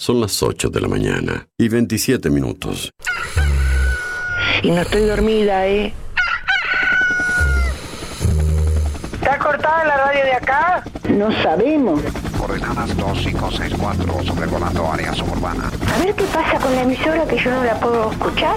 Son las 8 de la mañana y 27 minutos. Y no estoy dormida, ¿eh? ¿Está cortada la radio de acá? No sabemos. Coordenadas 2564, sobrevolando área suburbana. A ver qué pasa con la emisora que yo no la puedo escuchar.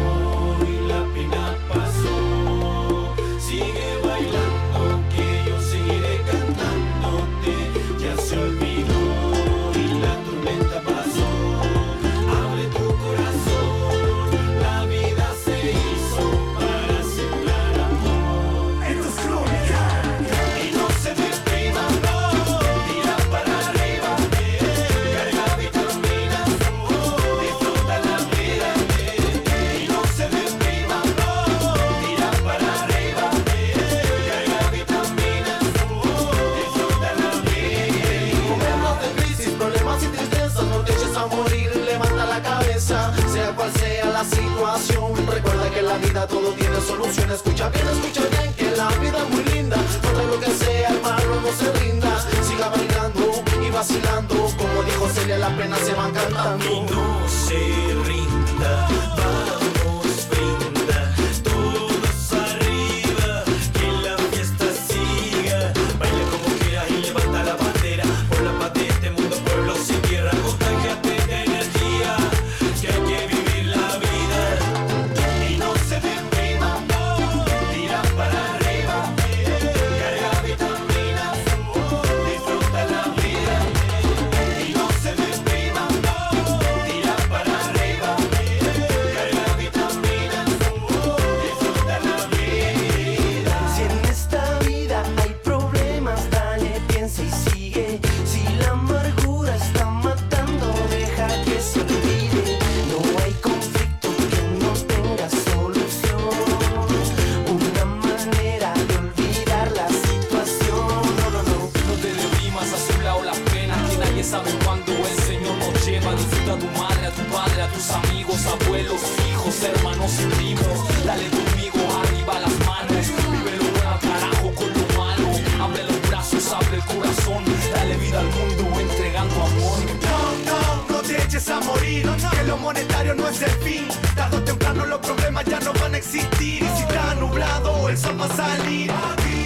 Escucha bien, escucha bien, que la vida es muy linda. Contra lo que sea, hermano, no se rinda. Siga bailando y vacilando, como dijo Celia, las penas se van cantando. no se rinda, amigos, abuelos, hijos, hermanos y primos. Dale conmigo arriba las manos. Vive lo bueno, carajo, con lo malo. Abre los brazos, abre el corazón. Dale vida al mundo entregando amor. No, no, no te eches a morir. Que lo monetario no es el fin. Tarde o temprano los problemas ya no van a existir. Y si está nublado, el sol va a salir. Aquí,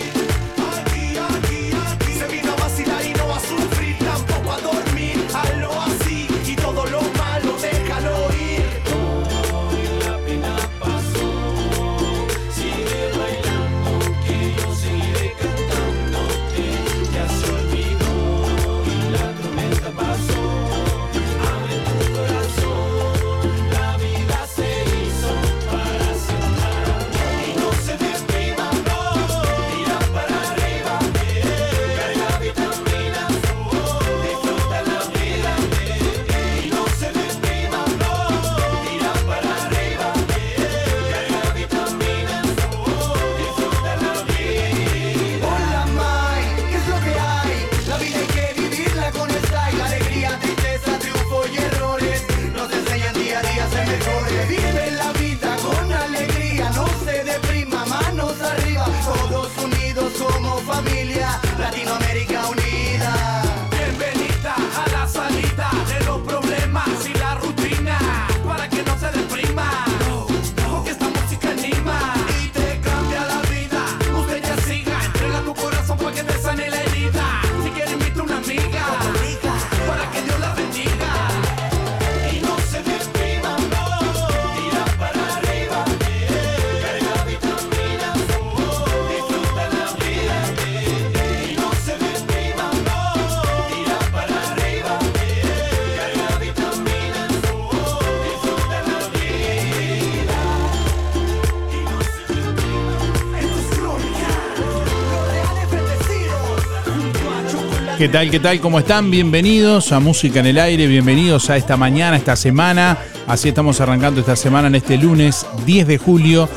¿Qué tal? ¿Qué tal? ¿Cómo están? Bienvenidos a Música en el Aire, bienvenidos a esta mañana, esta semana. Así estamos arrancando esta semana en este lunes 10 de julio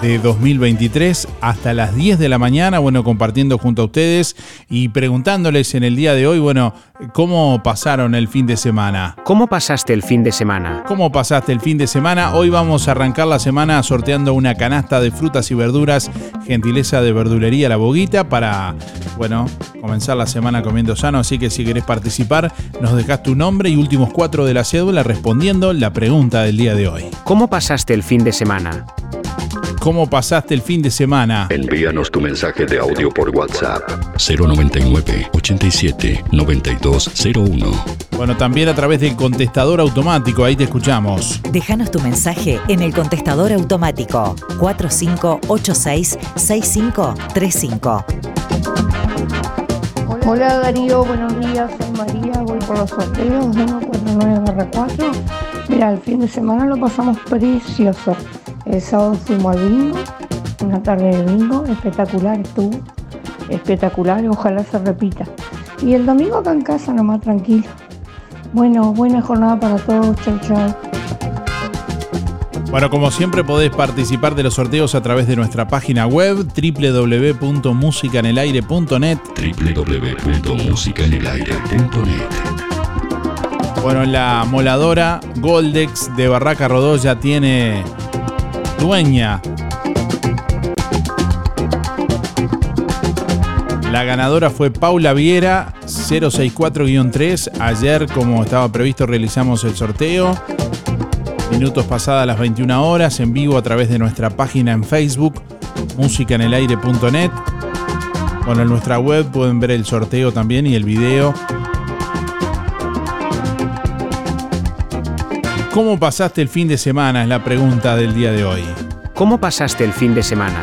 de 2023 hasta las 10 de la mañana, bueno, compartiendo junto a ustedes y preguntándoles en el día de hoy, bueno, ¿cómo pasaron el fin de semana? ¿Cómo pasaste el fin de semana? ¿Cómo pasaste el fin de semana? Hoy vamos a arrancar la semana sorteando una canasta de frutas y verduras, gentileza de verdulería La Boguita, para, bueno, comenzar la semana comiendo sano. Así que si querés participar, nos dejas tu nombre y últimos cuatro de la cédula respondiendo la pregunta del día de hoy. ¿Cómo pasaste el fin de semana? ¿Cómo pasaste el fin de semana? Envíanos tu mensaje de audio por WhatsApp 099 87 9201. Bueno, también a través del contestador automático, ahí te escuchamos. Déjanos tu mensaje en el contestador automático 4586-6535. Hola Darío, buenos días, soy María, voy por los sorteos 149-4. Mira, el fin de semana lo pasamos precioso. El sábado fuimos al bingo, una tarde de bingo, espectacular estuvo, espectacular, ojalá se repita. Y el domingo acá en casa nomás tranquilo. Bueno, buena jornada para todos, chau chau. Bueno, como siempre podés participar de los sorteos a través de nuestra página web www.musicanelaire.net www.musicanelaire.net Bueno, la moladora Goldex de Barraca Rodó ya tiene dueña. La ganadora fue Paula Viera 064-3. Ayer, como estaba previsto, realizamos el sorteo. Minutos pasadas las 21 horas, en vivo a través de nuestra página en Facebook, musicanelaire.net. Bueno, en nuestra web pueden ver el sorteo también y el video. ¿Cómo pasaste el fin de semana? Es la pregunta del día de hoy. ¿Cómo pasaste el fin de semana?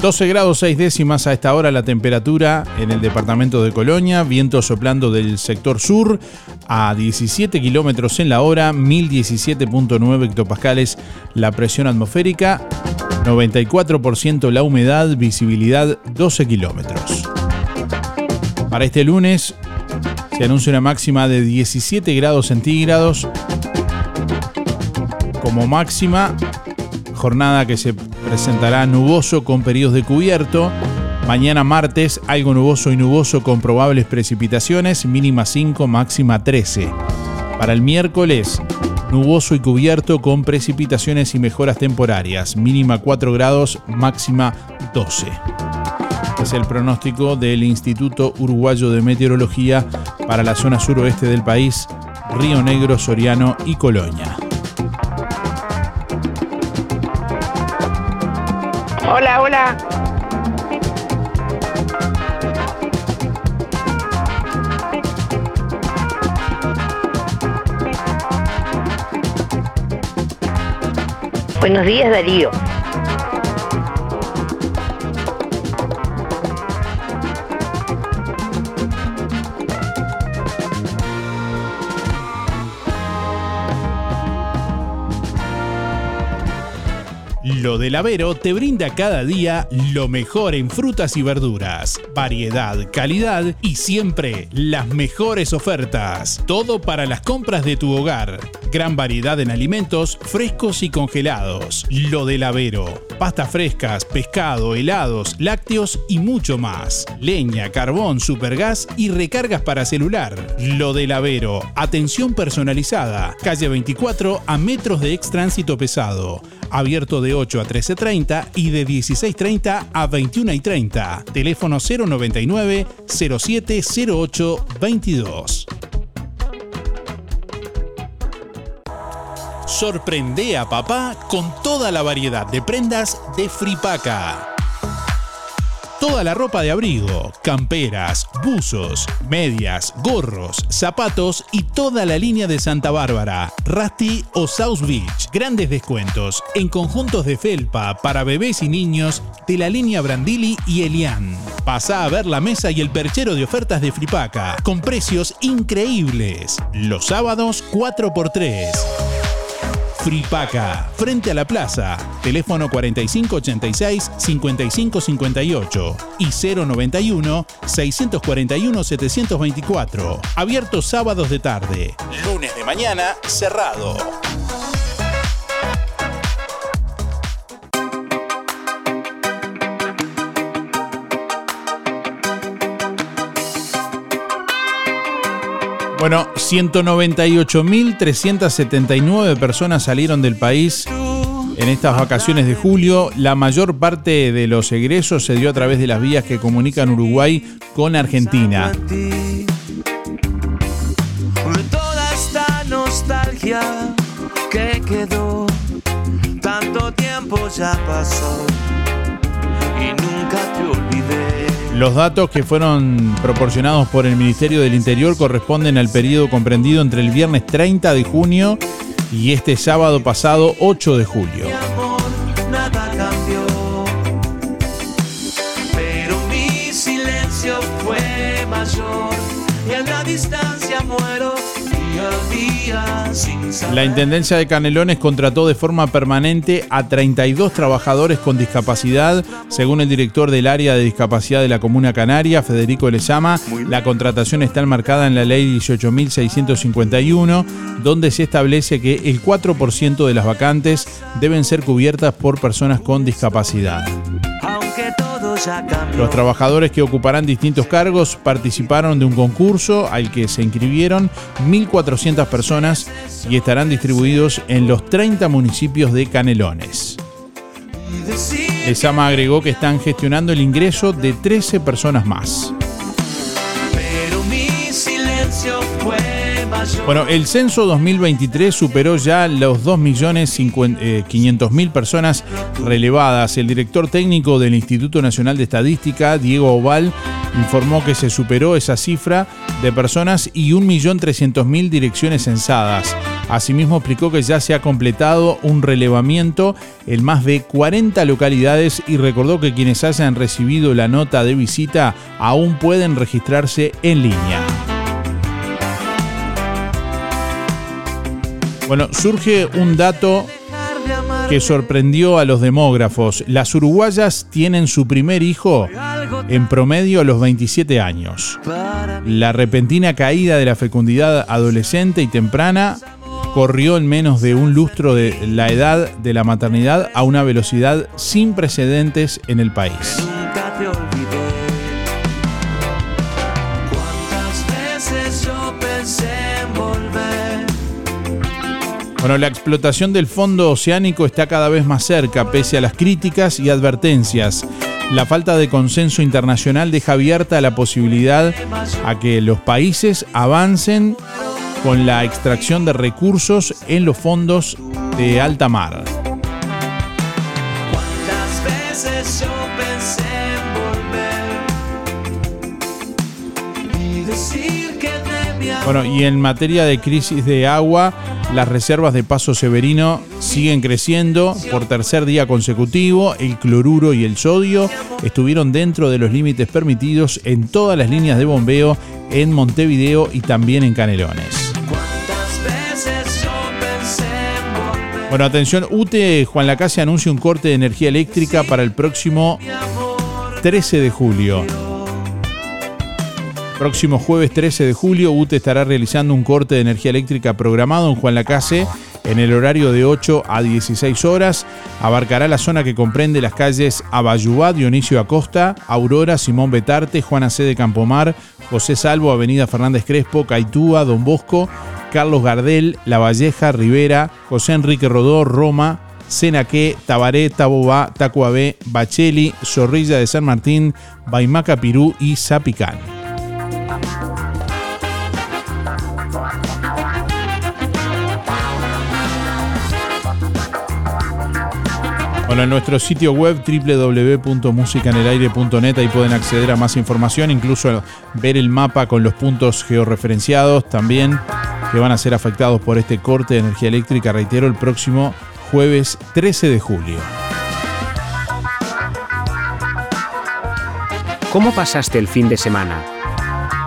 12 grados 6 décimas a esta hora la temperatura en el departamento de Colonia, viento soplando del sector sur a 17 kilómetros en la hora, 1017.9 hectopascales la presión atmosférica, 94% la humedad, visibilidad 12 kilómetros. Para este lunes se anuncia una máxima de 17 grados centígrados como máxima, jornada que se presentará nuboso con periodos de cubierto. Mañana martes algo nuboso y nuboso con probables precipitaciones, mínima 5, máxima 13. Para el miércoles, nuboso y cubierto con precipitaciones y mejoras temporarias, mínima 4 grados, máxima 12. Es el pronóstico del Instituto Uruguayo de Meteorología para la zona suroeste del país, Río Negro, Soriano y Colonia. Hola, hola. Buenos días, Darío. Lo del Avero te brinda cada día lo mejor en frutas y verduras, variedad, calidad y siempre las mejores ofertas. Todo para las compras de tu hogar. Gran variedad en alimentos frescos y congelados. Lo del Avero. Pastas frescas, pescado, helados, lácteos y mucho más. Leña, carbón, supergas y recargas para celular. Lo del Avero. Atención personalizada. Calle 24 a metros de extránsito pesado. Abierto de 8 a 13.30 y de 16.30 a 21.30. Teléfono 099 0708 22. Sorprende a papá con toda la variedad de prendas de Fripaca. Toda la ropa de abrigo, camperas, buzos, medias, gorros, zapatos y toda la línea de Santa Bárbara, Rusty o South Beach. Grandes descuentos en conjuntos de felpa para bebés y niños de la línea Brandili y Elian. Pasa a ver la mesa y el perchero de ofertas de Fripaca con precios increíbles. Los sábados 4x3. Fripaca, frente a la plaza. Teléfono 4586-5558 y 091-641-724. Abierto sábados de tarde. Lunes de mañana, cerrado. Bueno, 198.379 personas salieron del país en estas vacaciones de julio. La mayor parte de los egresos se dio a través de las vías que comunican Uruguay con Argentina. Toda esta nostalgia que quedó, tanto tiempo ya pasó Los datos que fueron proporcionados por el Ministerio del Interior corresponden al periodo comprendido entre el viernes 30 de junio y este sábado pasado 8 de julio. La Intendencia de Canelones contrató de forma permanente a 32 trabajadores con discapacidad. Según el director del área de discapacidad de la Comuna Canaria, Federico Lezama, la contratación está enmarcada en la ley 18.651, donde se establece que el 4% de las vacantes deben ser cubiertas por personas con discapacidad. Los trabajadores que ocuparán distintos cargos participaron de un concurso al que se inscribieron 1.400 personas y estarán distribuidos en los 30 municipios de Canelones. Lezama agregó que están gestionando el ingreso de 13 personas más. Bueno, el censo 2023 superó ya los 2.500.000 eh, personas relevadas. El director técnico del Instituto Nacional de Estadística, Diego Oval, informó que se superó esa cifra de personas y 1.300.000 direcciones censadas. Asimismo explicó que ya se ha completado un relevamiento en más de 40 localidades y recordó que quienes hayan recibido la nota de visita aún pueden registrarse en línea. Bueno, surge un dato que sorprendió a los demógrafos. Las uruguayas tienen su primer hijo en promedio a los 27 años. La repentina caída de la fecundidad adolescente y temprana corrió en menos de un lustro de la edad de la maternidad a una velocidad sin precedentes en el país. Bueno, la explotación del fondo oceánico está cada vez más cerca, pese a las críticas y advertencias. La falta de consenso internacional deja abierta la posibilidad a que los países avancen con la extracción de recursos en los fondos de alta mar. Bueno, y en materia de crisis de agua, las reservas de Paso Severino siguen creciendo por tercer día consecutivo. El cloruro y el sodio estuvieron dentro de los límites permitidos en todas las líneas de bombeo en Montevideo y también en Canelones. Bueno, atención, UTE Juan Lacase anuncia un corte de energía eléctrica para el próximo 13 de julio. Próximo jueves 13 de julio, UTE estará realizando un corte de energía eléctrica programado en Juan Lacase en el horario de 8 a 16 horas. Abarcará la zona que comprende las calles Abayubá, Dionisio Acosta, Aurora, Simón Betarte, Juana C. de Campomar, José Salvo, Avenida Fernández Crespo, Caitúa, Don Bosco, Carlos Gardel, La Valleja, Rivera, José Enrique Rodó, Roma, Senaque, Tabaré, Tabobá, Tacuabé, Bacheli, Zorrilla de San Martín, Baimaca Pirú y Zapicán. Bueno, en nuestro sitio web www.musicanelaire.net ahí pueden acceder a más información, incluso ver el mapa con los puntos georreferenciados también que van a ser afectados por este corte de energía eléctrica, reitero, el próximo jueves 13 de julio. ¿Cómo pasaste el fin de semana?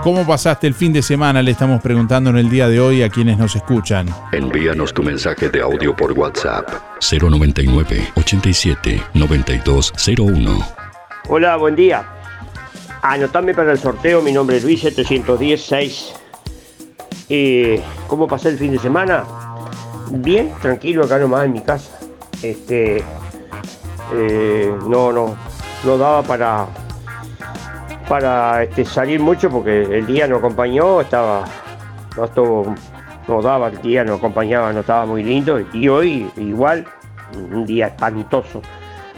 ¿Cómo pasaste el fin de semana? Le estamos preguntando en el día de hoy a quienes nos escuchan. Envíanos tu mensaje de audio por WhatsApp 099 87 9201. Hola, buen día. Anotame para el sorteo, mi nombre es Luis 716. Eh, ¿Cómo pasé el fin de semana? Bien, tranquilo acá nomás en mi casa. Este, eh, no, no, no daba para, para este, salir mucho porque el día no acompañó, estaba, no no daba el día, no acompañaba, no estaba muy lindo. Y hoy igual, un día espantoso,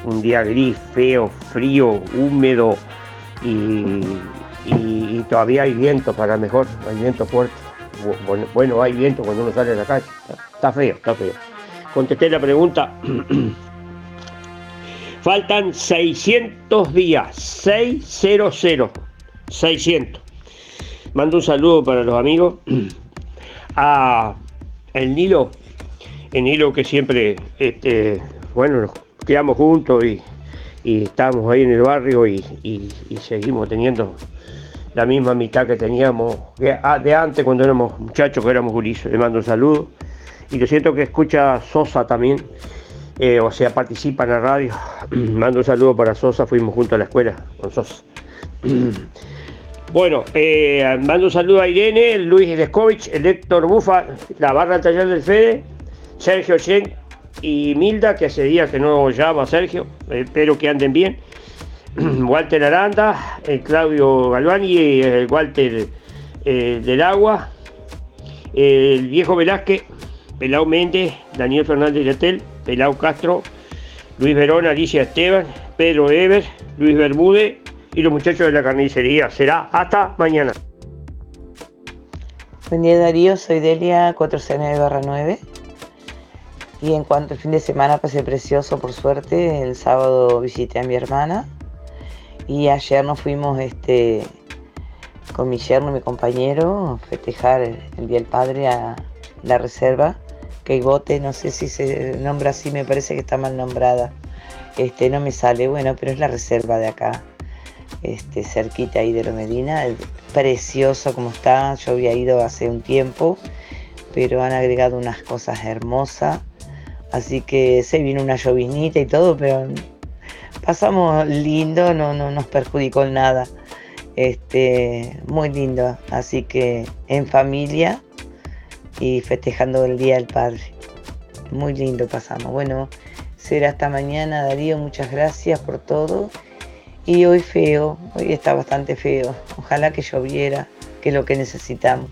un día gris, feo, frío, húmedo y, y- todavía hay viento para mejor, hay viento fuerte. Bu- Bueno, hay viento cuando uno sale a la calle. Está feo, está feo. Contesté la pregunta. Faltan 600 días. 600. 600. Mando un saludo para los amigos. A el Nilo. El Nilo que siempre, este, bueno, nos quedamos juntos y, y estamos ahí en el barrio y, seguimos teniendo la misma mitad que teníamos de, ah, antes cuando éramos muchachos, que éramos gurises. Le mando un saludo. Y lo siento que escucha Sosa también, eh, o sea, participa en la radio. mando un saludo para Sosa, fuimos juntos a la escuela con Sosa. bueno, eh, mando un saludo a Irene, Luis Leskovich, el Héctor Bufa, la barra taller del Fede, Sergio Chen y Milda, que hace días que no llama Sergio, espero que anden bien. Walter Aranda, el Claudio Galvani, el Walter eh, del Agua, el viejo Velázquez, Pelau Méndez, Daniel Fernández Letel, Pelau Castro, Luis Verón, Alicia Esteban, Pedro Ever, Luis Bermúdez y los muchachos de la carnicería. Será hasta mañana. Buen día Darío, soy Delia 409-9 y en cuanto al fin de semana pasé precioso por suerte, el sábado visité a mi hermana. Y ayer nos fuimos este, con mi yerno y mi compañero a festejar el Día del Padre a la reserva, que bote, no sé si se nombra así, me parece que está mal nombrada, este, no me sale, bueno, pero es la reserva de acá, este, cerquita ahí de lo Medina, precioso como está, yo había ido hace un tiempo, pero han agregado unas cosas hermosas, así que se vino una llovinita y todo, pero pasamos lindo, no, no nos perjudicó nada, este, muy lindo, así que en familia y festejando el Día del Padre, muy lindo pasamos, bueno, será hasta mañana Darío, muchas gracias por todo. Y hoy feo, hoy está bastante feo. Ojalá que lloviera, que es lo que necesitamos.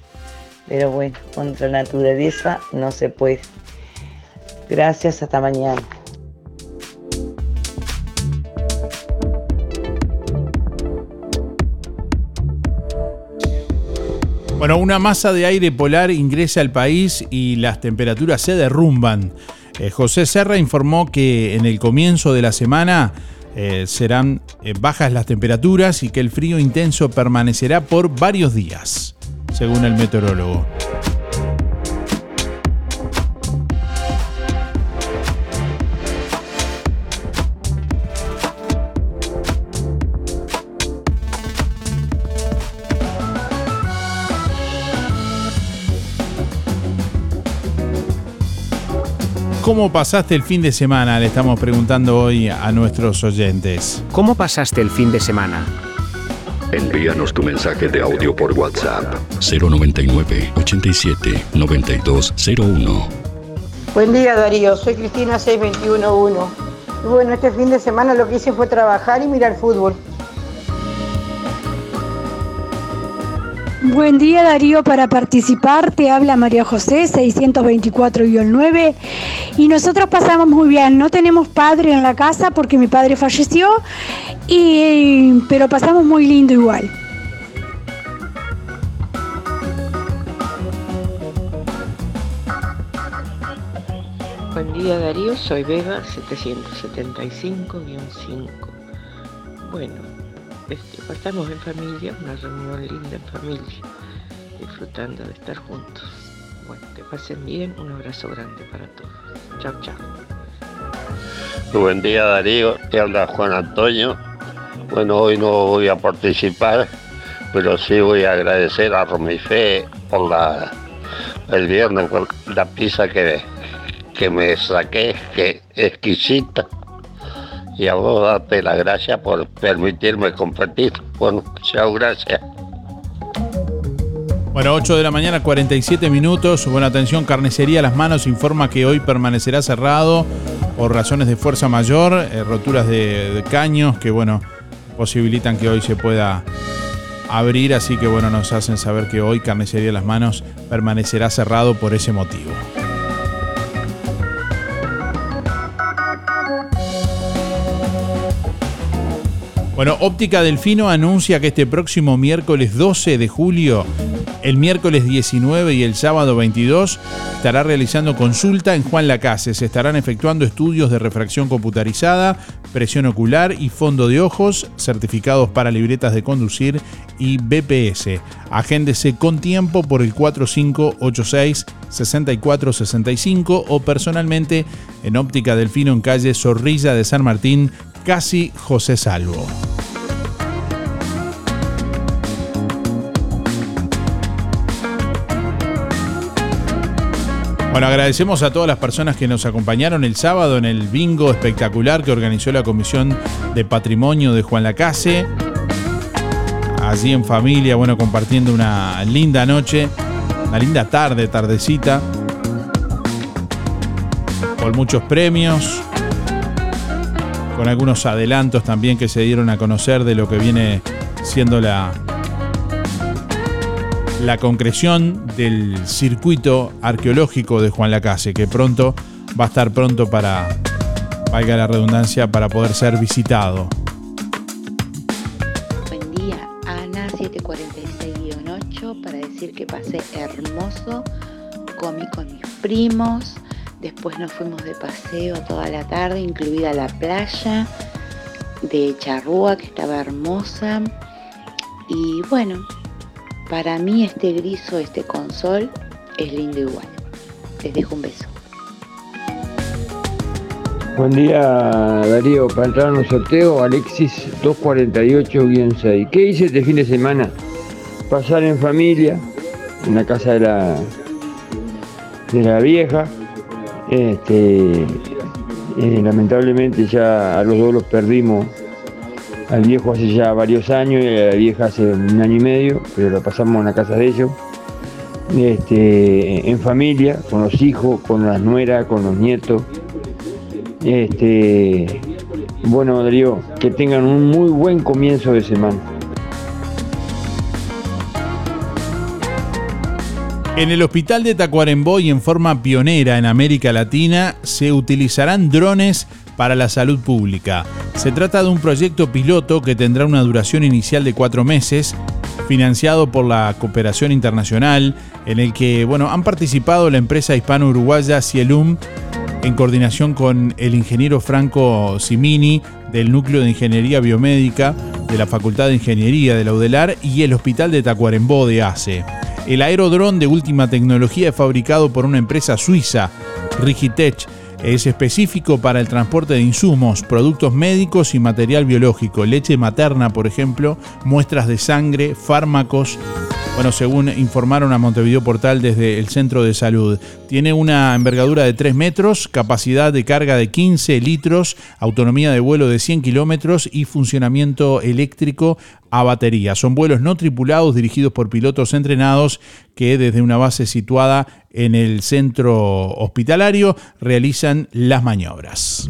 Pero bueno, contra naturaleza no se puede. Gracias, hasta mañana. Bueno, una masa de aire polar ingresa al país y las temperaturas se derrumban. Eh, José Serra informó que en el comienzo de la semana eh, serán eh, bajas las temperaturas y que el frío intenso permanecerá por varios días, según el meteorólogo. ¿Cómo pasaste el fin de semana? Le estamos preguntando hoy a nuestros oyentes. ¿Cómo pasaste el fin de semana? Envíanos tu mensaje de audio por WhatsApp 099 87 9201. Buen día Darío, soy Cristina 6211. Y bueno, este fin de semana lo que hice fue trabajar y mirar fútbol. Buen día Darío, para participar te habla María José 624-9 y nosotros pasamos muy bien, no tenemos padre en la casa porque mi padre falleció, y, pero pasamos muy lindo igual. Buen día Darío, soy Beba 775-5. Bueno, este, pasamos en familia, una reunión linda en familia, disfrutando de estar juntos. Bueno, que pasen bien, un abrazo grande para todos. Chao, chao. Buen día Darío, te habla Juan Antonio. Bueno, hoy no voy a participar pero sí voy a agradecer a Romifé por la el viernes la pizza que, que me saqué, que exquisita. Y a vos darte las gracias por permitirme compartir. Bueno, chao, gracias. Bueno, 8 de la mañana, 47 minutos. Buena atención, Carnicería Las Manos informa que hoy permanecerá cerrado por razones de fuerza mayor, eh, roturas de, de caños que, bueno, posibilitan que hoy se pueda abrir. Así que, bueno, nos hacen saber que hoy Carnicería Las Manos permanecerá cerrado por ese motivo. Bueno, Óptica Delfino anuncia que este próximo miércoles 12 de julio, el miércoles 19 y el sábado 22 estará realizando consulta en Juan Lacase. Se estarán efectuando estudios de refracción computarizada, presión ocular y fondo de ojos, certificados para libretas de conducir y BPS. Agéndese con tiempo por el 4586 6465 o personalmente en Óptica Delfino en calle Zorrilla de San Martín, casi José Salvo. Bueno, agradecemos a todas las personas que nos acompañaron el sábado en el bingo espectacular que organizó la Comisión de Patrimonio de Juan Lacase. Allí en familia, bueno, compartiendo una linda noche, una linda tarde, tardecita, con muchos premios, con algunos adelantos también que se dieron a conocer de lo que viene siendo la, la concreción del circuito arqueológico de Juan Lacase, que pronto va a estar pronto para, valga la redundancia, para poder ser visitado. Buen día, Ana 746-8 para decir que pasé hermoso, comí con mis primos, después nos fuimos de paseo toda la tarde, incluida la playa de Charrúa que estaba hermosa y bueno, para mí este griso, este consol es lindo igual. Les dejo un beso. Buen día Darío, para entrar en un sorteo, Alexis 248-6. ¿Qué hice este fin de semana? Pasar en familia, en la casa de la, de la vieja. Este, eh, lamentablemente ya a los dos los perdimos al viejo hace ya varios años y a la vieja hace un año y medio, pero lo pasamos en la casa de ellos. Este, en familia, con los hijos, con las nueras, con los nietos. Este, bueno, Darío, que tengan un muy buen comienzo de semana. En el hospital de Tacuarembó y en forma pionera en América Latina se utilizarán drones para la salud pública. Se trata de un proyecto piloto que tendrá una duración inicial de cuatro meses, financiado por la cooperación internacional, en el que bueno, han participado la empresa hispano-uruguaya Cielum en coordinación con el ingeniero Franco Simini del Núcleo de Ingeniería Biomédica de la Facultad de Ingeniería de la UDELAR y el Hospital de Tacuarembó de ACE. El aerodrón de última tecnología es fabricado por una empresa suiza, Rigitech, es específico para el transporte de insumos, productos médicos y material biológico, leche materna, por ejemplo, muestras de sangre, fármacos. Bueno, según informaron a Montevideo Portal desde el Centro de Salud, tiene una envergadura de 3 metros, capacidad de carga de 15 litros, autonomía de vuelo de 100 kilómetros y funcionamiento eléctrico a batería. Son vuelos no tripulados dirigidos por pilotos entrenados que desde una base situada en el centro hospitalario realizan las maniobras.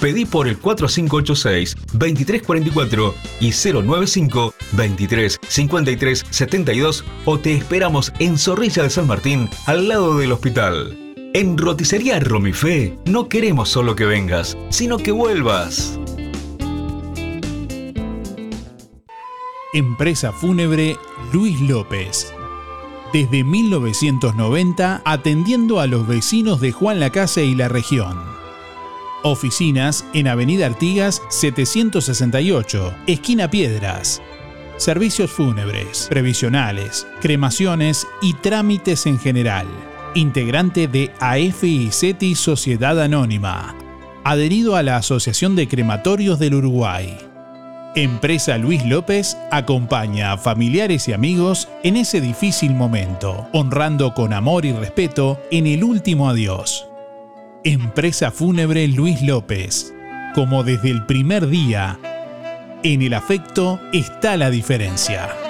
Pedí por el 4586-2344 y 095-235372 o te esperamos en Zorrilla de San Martín, al lado del hospital. En Roticería Romifé no queremos solo que vengas, sino que vuelvas. Empresa Fúnebre Luis López. Desde 1990 atendiendo a los vecinos de Juan Lacase y la región. Oficinas en Avenida Artigas 768, esquina Piedras. Servicios fúnebres, previsionales, cremaciones y trámites en general. Integrante de AFICETI Sociedad Anónima. Adherido a la Asociación de Crematorios del Uruguay. Empresa Luis López acompaña a familiares y amigos en ese difícil momento, honrando con amor y respeto en el último adiós. Empresa Fúnebre Luis López. Como desde el primer día, en el afecto está la diferencia.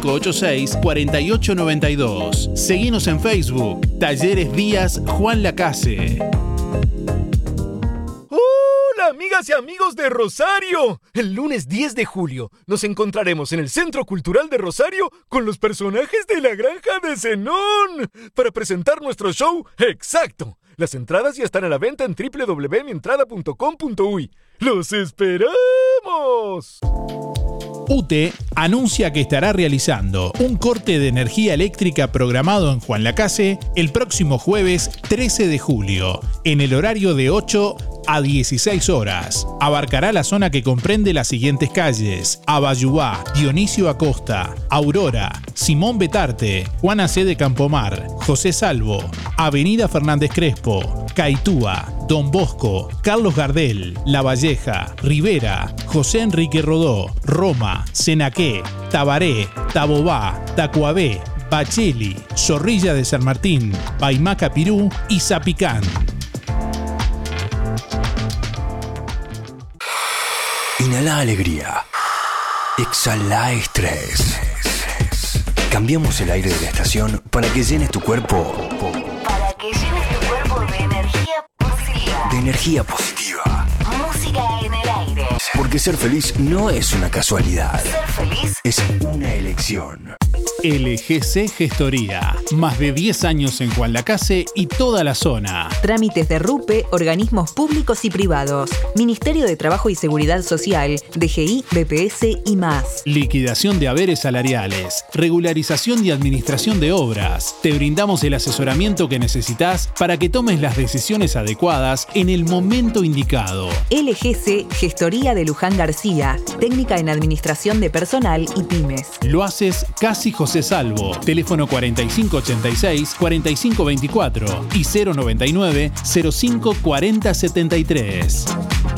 4586-4892. Seguimos en Facebook. Talleres Díaz Juan Lacase. Hola amigas y amigos de Rosario. El lunes 10 de julio nos encontraremos en el Centro Cultural de Rosario con los personajes de la Granja de Zenón para presentar nuestro show exacto. Las entradas ya están a la venta en www.mientrada.com.uy. ¡Los esperamos! UTE anuncia que estará realizando un corte de energía eléctrica programado en Juan Lacase el próximo jueves 13 de julio, en el horario de 8 a 16 horas. Abarcará la zona que comprende las siguientes calles: Abayuá, Dionisio Acosta, Aurora, Simón Betarte, Juana C. de Campomar, José Salvo, Avenida Fernández Crespo, Caitúa, Don Bosco, Carlos Gardel, La Valleja, Rivera, José Enrique Rodó, Roma, Senaqué, Tabaré, Tabobá, Tacuabé, Bacheli, Zorrilla de San Martín, Paimaca Pirú y Zapicán. Inhala alegría. Exhala estrés. Cambiamos el aire de la estación para que llenes tu cuerpo Para que llenes tu cuerpo de energía positiva. de energía positiva. Música en Porque ser feliz no es una casualidad, Ser feliz es una elección. LGC Gestoría. Más de 10 años en Juan Lacase y toda la zona. Trámites de RUPE, organismos públicos y privados, Ministerio de Trabajo y Seguridad Social, DGI, BPS y más. Liquidación de haberes salariales, regularización y administración de obras. Te brindamos el asesoramiento que necesitas para que tomes las decisiones adecuadas en el momento indicado. LGC Gestoría de Luján García, técnica en administración de personal y pymes. Lo haces casi José Salvo. Teléfono 4586-4524 y 099-054073.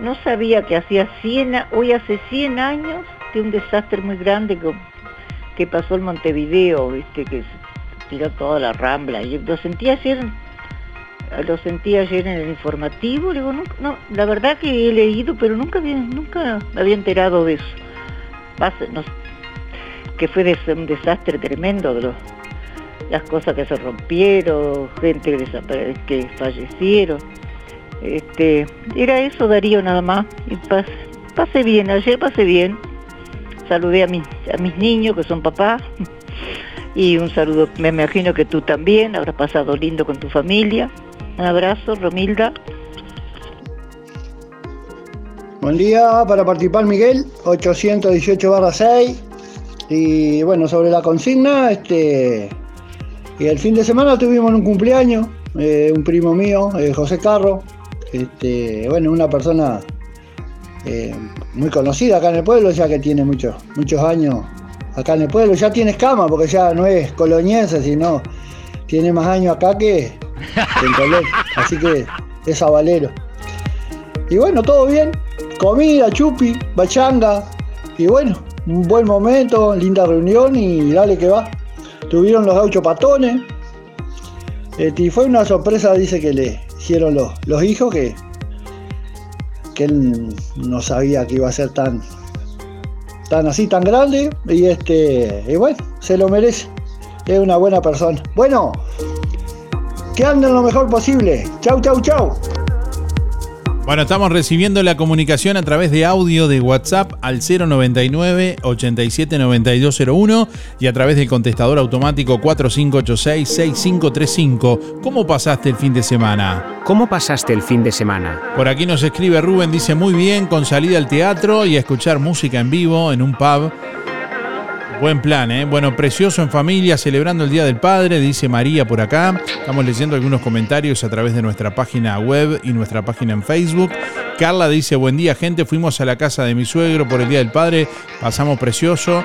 No sabía que hacía 100, a- hoy hace 100 años de un desastre muy grande que, que pasó en Montevideo, ¿viste? que tiró toda la rambla. Y lo sentí ayer, lo sentí ayer en el informativo, digo, no, la verdad que he leído, pero nunca había, nunca me había enterado de eso. Que fue un desastre tremendo de las cosas que se rompieron, gente que fallecieron. Este, era eso Darío nada más. Y pas- pasé bien, ayer pasé bien. Saludé a mis, a mis niños que son papás. Y un saludo, me imagino que tú también, habrás pasado lindo con tu familia. Un abrazo, Romilda. Buen día para participar Miguel, 818 barra 6. Y bueno, sobre la consigna, este y el fin de semana tuvimos un cumpleaños, eh, un primo mío, eh, José Carro, este, bueno, una persona eh, muy conocida acá en el pueblo, ya que tiene muchos, muchos años acá en el pueblo, ya tiene escama, porque ya no es coloniense, sino tiene más años acá que, en Colón, así que es avalero. Y bueno, todo bien. Comida, chupi, bachanga. Y bueno, un buen momento, linda reunión y dale que va. Tuvieron los gauchos patones. Este, y fue una sorpresa, dice que le hicieron los, los hijos que, que él no sabía que iba a ser tan, tan así, tan grande. Y este, y bueno, se lo merece. Es una buena persona. Bueno, que anden lo mejor posible. Chau, chau, chau. Bueno, estamos recibiendo la comunicación a través de audio de WhatsApp al 099 879201 y a través del contestador automático 4586 6535. ¿Cómo pasaste el fin de semana? ¿Cómo pasaste el fin de semana? Por aquí nos escribe Rubén, dice muy bien, con salida al teatro y a escuchar música en vivo en un pub. Buen plan, ¿eh? Bueno, precioso en familia, celebrando el Día del Padre, dice María por acá. Estamos leyendo algunos comentarios a través de nuestra página web y nuestra página en Facebook. Carla dice, buen día gente, fuimos a la casa de mi suegro por el Día del Padre, pasamos precioso.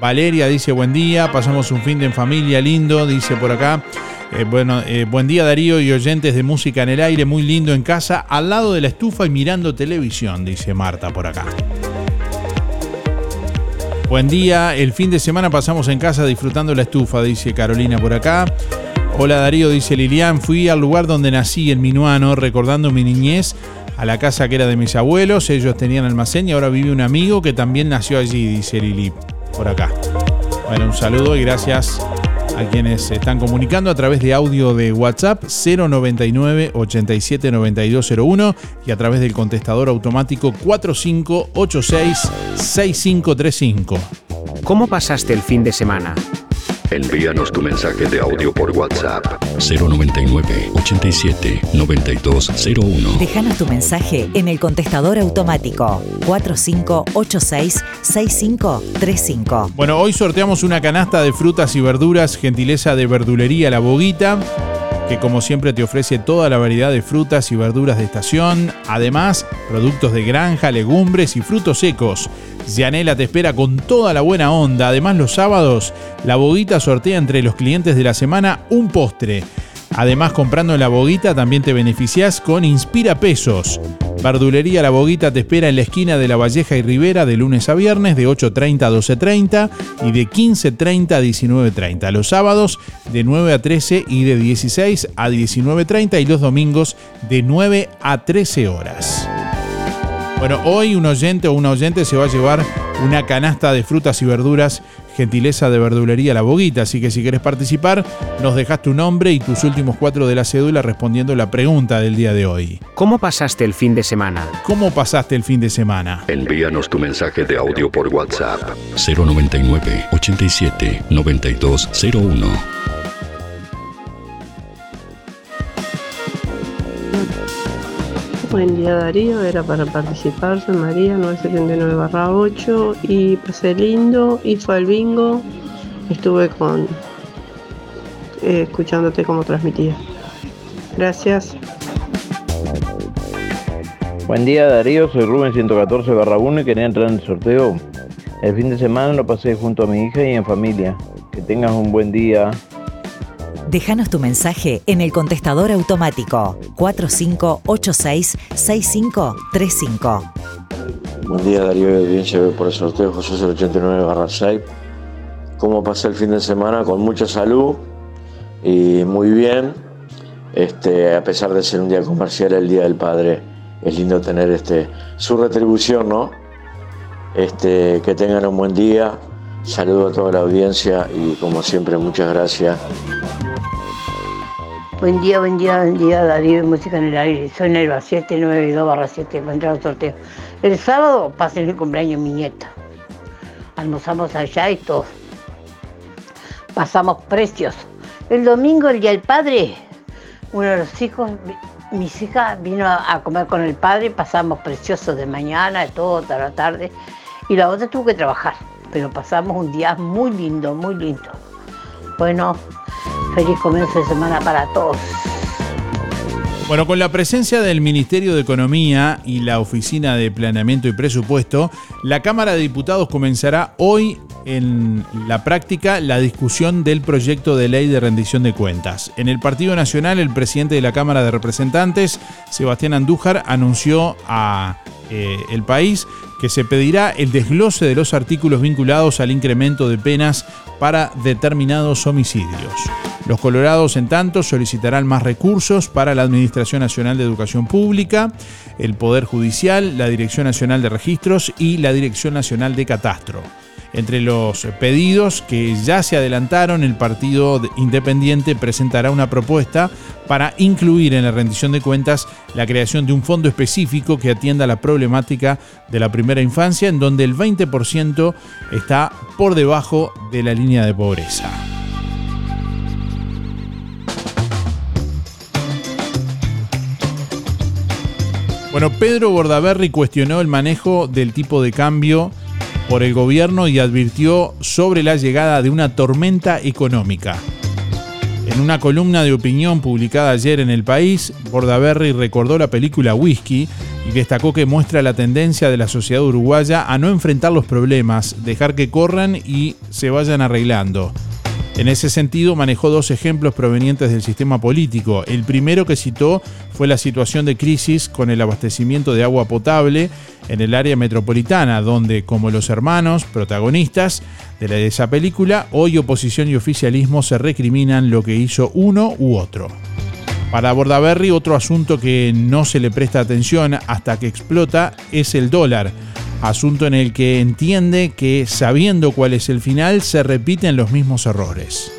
Valeria dice, buen día, pasamos un fin de familia lindo, dice por acá. Eh, bueno, eh, buen día Darío y oyentes de música en el aire, muy lindo en casa, al lado de la estufa y mirando televisión, dice Marta por acá. Buen día, el fin de semana pasamos en casa disfrutando la estufa, dice Carolina por acá. Hola Darío, dice Lilian, fui al lugar donde nací en Minuano, recordando mi niñez, a la casa que era de mis abuelos, ellos tenían almacén y ahora vive un amigo que también nació allí, dice Lili por acá. Bueno, un saludo y gracias a quienes se están comunicando a través de audio de WhatsApp 099 879201 y a través del contestador automático 4586 6535. ¿Cómo pasaste el fin de semana? Envíanos tu mensaje de audio por WhatsApp 099 87 9201. Déjanos tu mensaje en el contestador automático 4586-6535. Bueno, hoy sorteamos una canasta de frutas y verduras, gentileza de verdulería La Boguita, que como siempre te ofrece toda la variedad de frutas y verduras de estación, además productos de granja, legumbres y frutos secos. Gianela te espera con toda la buena onda. Además, los sábados, La Boguita sortea entre los clientes de la semana un postre. Además, comprando en La Boguita también te beneficias con Inspira Pesos. Verdulería La Boguita te espera en la esquina de La Valleja y Rivera de lunes a viernes de 8.30 a 12.30 y de 15.30 a 19.30. Los sábados de 9 a 13 y de 16 a 19.30 y los domingos de 9 a 13 horas. Bueno, hoy un oyente o una oyente se va a llevar una canasta de frutas y verduras, gentileza de verdulería La Boguita. Así que si quieres participar, nos dejas tu nombre y tus últimos cuatro de la cédula respondiendo la pregunta del día de hoy. ¿Cómo pasaste el fin de semana? ¿Cómo pasaste el fin de semana? Envíanos tu mensaje de audio por WhatsApp 099 87 9201. Buen día Darío, era para participar, soy María 979-8 y pasé lindo y fue al bingo, estuve con eh, escuchándote como transmitía. Gracias. Buen día Darío, soy Rubén 114 barra 1 y quería entrar en el sorteo. El fin de semana lo pasé junto a mi hija y en familia. Que tengas un buen día. Déjanos tu mensaje en el contestador automático 4586-6535. Buen día Darío y audiencia por el sorteo José 089 barra 6. ¿Cómo pasé el fin de semana? Con mucha salud y muy bien. Este, a pesar de ser un día comercial, el Día del Padre, es lindo tener este, su retribución, ¿no? Este, que tengan un buen día. Saludo a toda la audiencia y como siempre muchas gracias. Buen día, buen día, buen día, Darío de Música en el Aire. Soy Nelva 792 barra 7 para entrar al sorteo. El sábado pasé el cumpleaños mi nieta. Almorzamos allá y todo. Pasamos precios. El domingo, el día del padre, uno de los hijos, mis hijas vino a comer con el padre, pasamos preciosos de mañana, de todo, toda la tarde. Y la otra tuvo que trabajar. Pero pasamos un día muy lindo, muy lindo. Bueno, feliz comienzo de semana para todos. Bueno, con la presencia del Ministerio de Economía y la Oficina de Planeamiento y Presupuesto, la Cámara de Diputados comenzará hoy en la práctica la discusión del proyecto de ley de rendición de cuentas. En el Partido Nacional, el presidente de la Cámara de Representantes, Sebastián Andújar, anunció a eh, el país que se pedirá el desglose de los artículos vinculados al incremento de penas para determinados homicidios. Los colorados, en tanto, solicitarán más recursos para la Administración Nacional de Educación Pública, el Poder Judicial, la Dirección Nacional de Registros y la Dirección Nacional de Catastro. Entre los pedidos que ya se adelantaron, el Partido Independiente presentará una propuesta para incluir en la rendición de cuentas la creación de un fondo específico que atienda la problemática de la primera infancia, en donde el 20% está por debajo de la línea de pobreza. Bueno, Pedro Bordaberry cuestionó el manejo del tipo de cambio por el gobierno y advirtió sobre la llegada de una tormenta económica. En una columna de opinión publicada ayer en El País, Bordaberry recordó la película Whisky y destacó que muestra la tendencia de la sociedad uruguaya a no enfrentar los problemas, dejar que corran y se vayan arreglando. En ese sentido, manejó dos ejemplos provenientes del sistema político. El primero que citó fue la situación de crisis con el abastecimiento de agua potable en el área metropolitana, donde, como los hermanos protagonistas de esa película, hoy oposición y oficialismo se recriminan lo que hizo uno u otro. Para Bordaberry, otro asunto que no se le presta atención hasta que explota es el dólar asunto en el que entiende que sabiendo cuál es el final se repiten los mismos errores.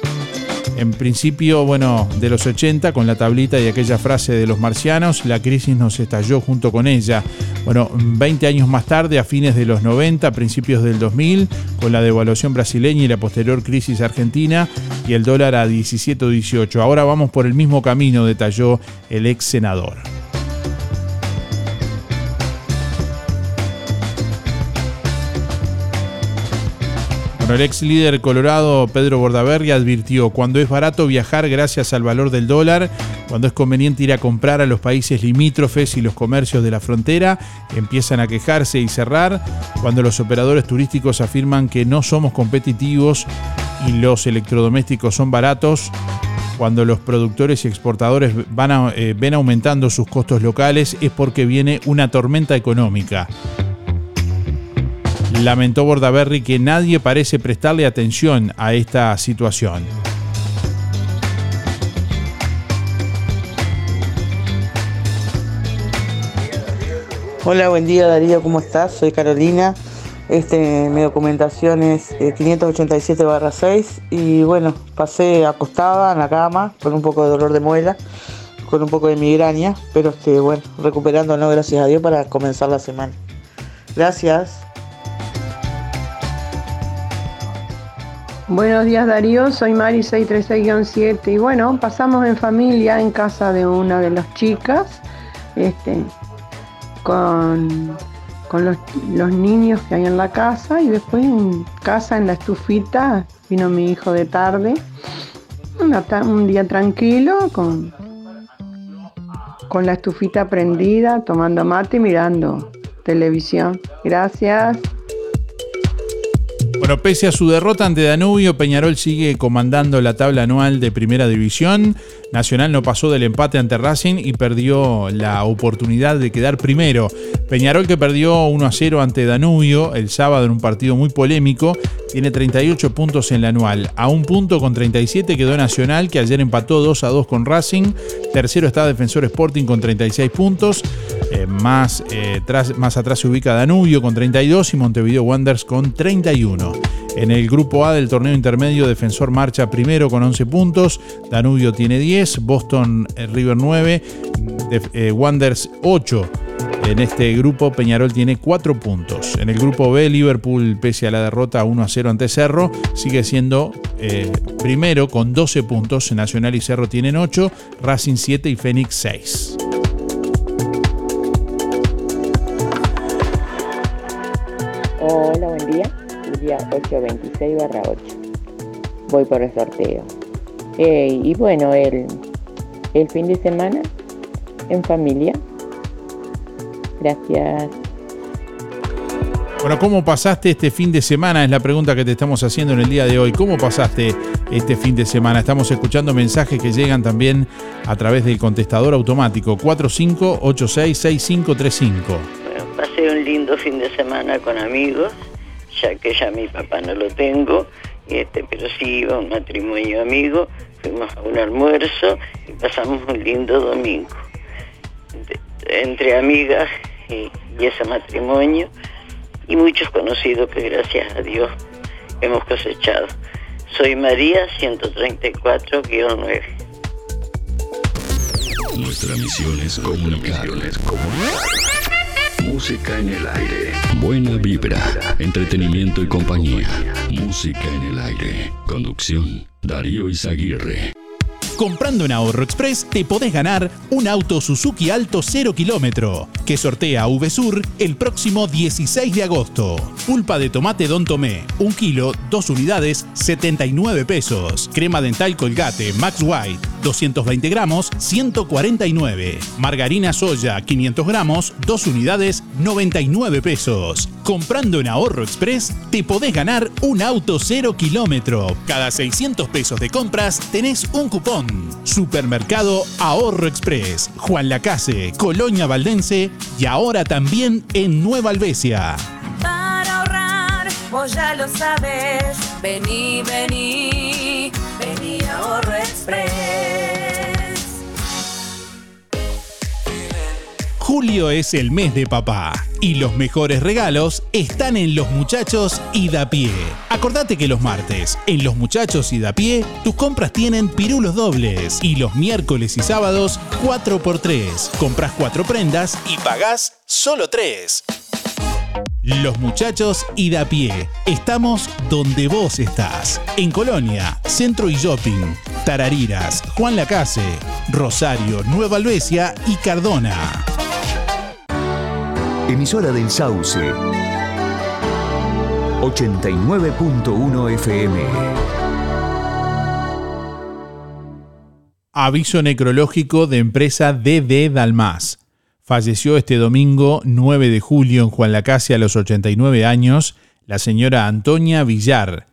En principio, bueno, de los 80, con la tablita y aquella frase de los marcianos, la crisis nos estalló junto con ella. Bueno, 20 años más tarde, a fines de los 90, principios del 2000, con la devaluación brasileña y la posterior crisis argentina y el dólar a 17 o 18. Ahora vamos por el mismo camino, detalló el ex senador. El ex líder colorado Pedro Bordaberry advirtió, cuando es barato viajar gracias al valor del dólar, cuando es conveniente ir a comprar a los países limítrofes y los comercios de la frontera empiezan a quejarse y cerrar, cuando los operadores turísticos afirman que no somos competitivos y los electrodomésticos son baratos, cuando los productores y exportadores van eh, ven aumentando sus costos locales es porque viene una tormenta económica. Lamentó Bordaberry que nadie parece prestarle atención a esta situación. Hola, buen día Darío, ¿cómo estás? Soy Carolina. Este, mi documentación es 587-6 eh, y bueno, pasé acostada en la cama con un poco de dolor de muela, con un poco de migraña, pero este, bueno, recuperándonos gracias a Dios para comenzar la semana. Gracias. Buenos días Darío, soy Mari 636-7 y bueno, pasamos en familia en casa de una de las chicas, este, con, con los, niños que hay en la casa y después en casa en la estufita vino mi hijo de tarde, un día tranquilo con, con la estufita prendida, tomando mate y mirando televisión. Gracias. Bueno, pese a su derrota ante Danubio, Peñarol sigue comandando la tabla anual de Primera División. Nacional no pasó del empate ante Racing y perdió la oportunidad de quedar primero. Peñarol que perdió 1 a 0 ante Danubio el sábado en un partido muy polémico, tiene 38 puntos en la anual. A un punto con 37 quedó Nacional que ayer empató 2 a 2 con Racing. Tercero está Defensor Sporting con 36 puntos. Eh, más, eh, más atrás se ubica Danubio con 32 y Montevideo Wanderers con 31. En el grupo A del torneo intermedio, Defensor marcha primero con 11 puntos, Danubio tiene 10, Boston eh, River 9, Wanderers 8. En este grupo Peñarol tiene 4 puntos. En el grupo B, Liverpool, pese a la derrota 1 a 0 ante Cerro, sigue siendo primero con 12 puntos. Nacional y Cerro tienen 8, Racing 7 y Fénix 6. Día 826 barra 8. Voy por el sorteo. Eh, y bueno, el, el fin de semana en familia. Gracias. Bueno, ¿cómo pasaste este fin de semana? Es la pregunta que te estamos haciendo en el día de hoy. ¿Cómo pasaste este fin de semana? Estamos escuchando mensajes que llegan también a través del contestador automático 45866535 pasé un lindo fin de semana con amigos, ya que ya mi papá no lo tengo, este, pero sí iba un matrimonio amigo, fuimos a un almuerzo y pasamos un lindo domingo. entre amigas y, ese matrimonio y muchos conocidos que gracias a Dios hemos cosechado. Soy María 134-9. Nuestra misión es comunicar. Música en el aire. Buena vibra, entretenimiento y compañía. Música en el aire. Conducción, Darío Izaguirre. Comprando en Ahorro Express te podés ganar un auto Suzuki Alto 0 kilómetro que sortea VSUR el próximo 16 de agosto. Pulpa de tomate Don Tomé, 1 kilo, 2 unidades, 79 pesos. Crema dental Colgate Max White, 220 gramos, 149. Margarina soya, 500 gramos, 2 unidades, 99 pesos. Comprando en Ahorro Express te podés ganar un auto 0 kilómetro. Cada 600 pesos de compras tenés un cupón Supermercado Ahorro Express, Juan Lacase, Colonia Valdense y ahora también en Nueva Albesia. Para ahorrar, vos ya lo sabes. Vení, vení, Ahorro Express. Julio es el mes de papá y los mejores regalos están en Los Muchachos y da pie. Acordate que los martes, en Los Muchachos y da pie, tus compras tienen pirulos dobles y los miércoles y sábados 4x3. Compras 4 prendas y pagás solo 3. Los muchachos y da pie. Estamos donde vos estás. En Colonia, Centro y Shopping, Tarariras, Juan Lacase, Rosario, Nueva Albesia y Cardona. Emisora del Sauce. 89.1 FM. Aviso necrológico de empresa DD Dalmas. Falleció este domingo 9 de julio en Juan Lacase a los 89 años la señora Antonia Villar.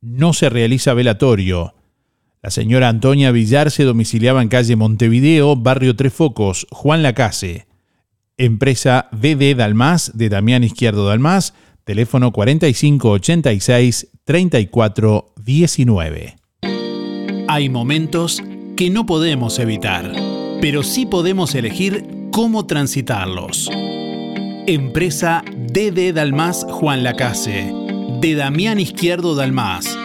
No se realiza velatorio. La señora Antonia Villar se domiciliaba en calle Montevideo, barrio Tres Focos, Juan Lacase empresa DD Dalmas de Damián Izquierdo Dalmas, teléfono 4586-3419. Hay momentos que no podemos evitar, pero sí podemos elegir cómo transitarlos. Empresa DD Dalmas Juan Lacase, de Damián Izquierdo Dalmas.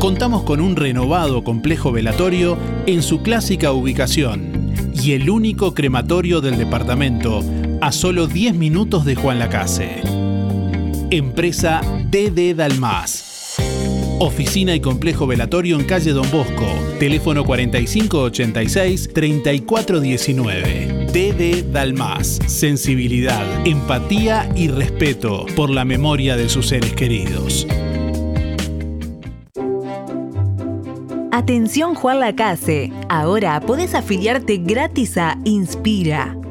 Contamos con un renovado complejo velatorio en su clásica ubicación y el único crematorio del departamento, a solo 10 minutos de Juan Lacase. Empresa DD Dalmas. Oficina y complejo velatorio en calle Don Bosco. Teléfono 4586-3419. DD Dalmas. Sensibilidad, empatía y respeto por la memoria de sus seres queridos. Atención Juan Lacase, ahora podés afiliarte gratis a Inspira.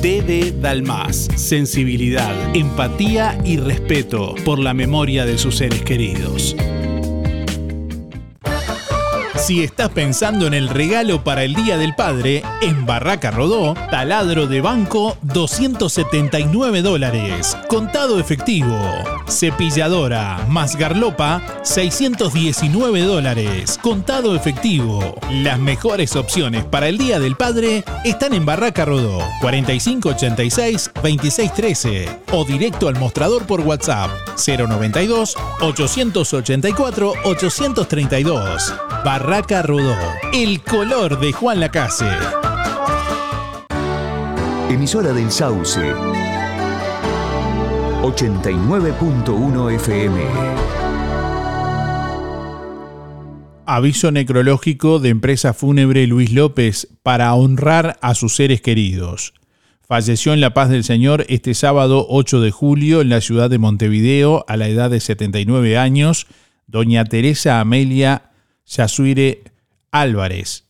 DD Dalmas. Sensibilidad, empatía y respeto por la memoria de sus seres queridos. Si estás pensando en el regalo para el Día del Padre, en Barraca Rodó, taladro de banco 279 dólares, contado efectivo. Cepilladora más garlopa 619 dólares, contado efectivo. Las mejores opciones para el Día del Padre están en Barraca Rodó 4586-2613 o directo al mostrador por WhatsApp 092 884 832. Barraca Rodó, el color de Juan Lacase. Emisora del Sauce. 89.1 FM. Aviso necrológico de empresa fúnebre Luis López para honrar a sus seres queridos. Falleció en La Paz del Señor este sábado 8 de julio en la ciudad de Montevideo a la edad de 79 años, doña Teresa Amelia Yasuire Álvarez.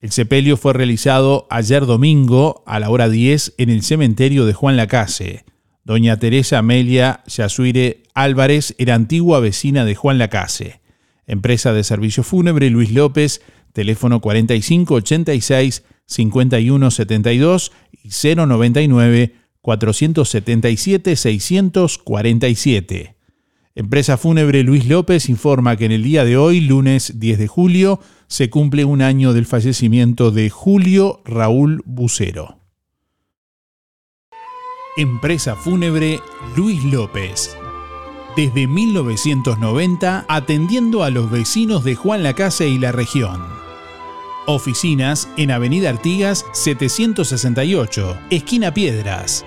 El sepelio fue realizado ayer domingo a la hora 10 en el cementerio de Juan Lacase. Doña Teresa Amelia Yasuire Álvarez era antigua vecina de Juan Lacase. Empresa de servicio fúnebre Luis López, teléfono 4586 5172 y 099 477 647. Empresa Fúnebre Luis López informa que en el día de hoy, lunes 10 de julio, se cumple un año del fallecimiento de Julio Raúl Bucero. Empresa Fúnebre Luis López. Desde 1990 atendiendo a los vecinos de Juan Lacase y la región. Oficinas en Avenida Artigas 768, esquina Piedras.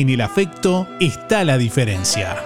en el afecto está la diferencia.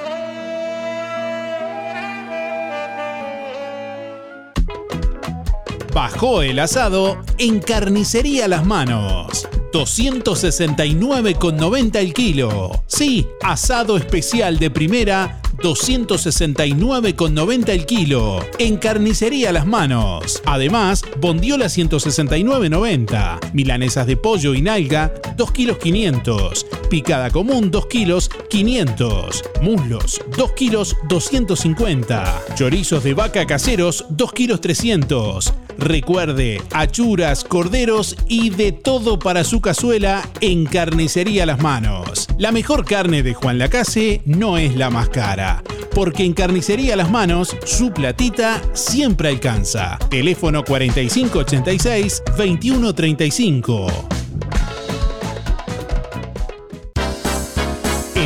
Bajó el asado en Carnicería Las Manos. 269,90 el kilo. Sí, asado especial de primera 269,90 el kilo. En carnicería las manos. Además, bondiola 169,90. Milanesas de pollo y nalga 2 kilos 500. Picada común 2 kilos 500. Muslos 2 kilos 250. Chorizos de vaca caseros 2 kilos 300. Recuerde, achuras, corderos y de todo para su cazuela en Carnicería Las Manos. La mejor carne de Juan Lacase no es la más cara, porque en Carnicería Las Manos su platita siempre alcanza. Teléfono 4586-2135.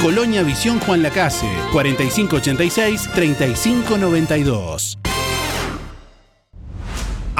Colonia Visión Juan Lacase, 4586-3592.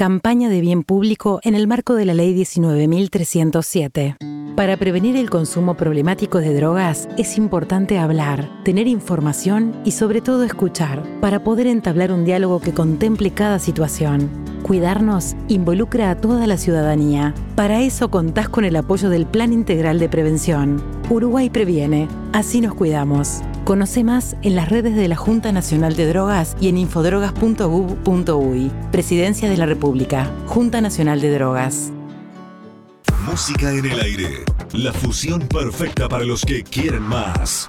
Campaña de bien público en el marco de la Ley 19.307. Para prevenir el consumo problemático de drogas es importante hablar, tener información y sobre todo escuchar para poder entablar un diálogo que contemple cada situación. Cuidarnos involucra a toda la ciudadanía. Para eso contás con el apoyo del Plan Integral de Prevención. Uruguay previene, así nos cuidamos. Conoce más en las redes de la Junta Nacional de Drogas y en infodrogas.gov.uy. Presidencia de la República. Junta Nacional de Drogas. Música en el aire. La fusión perfecta para los que quieren más.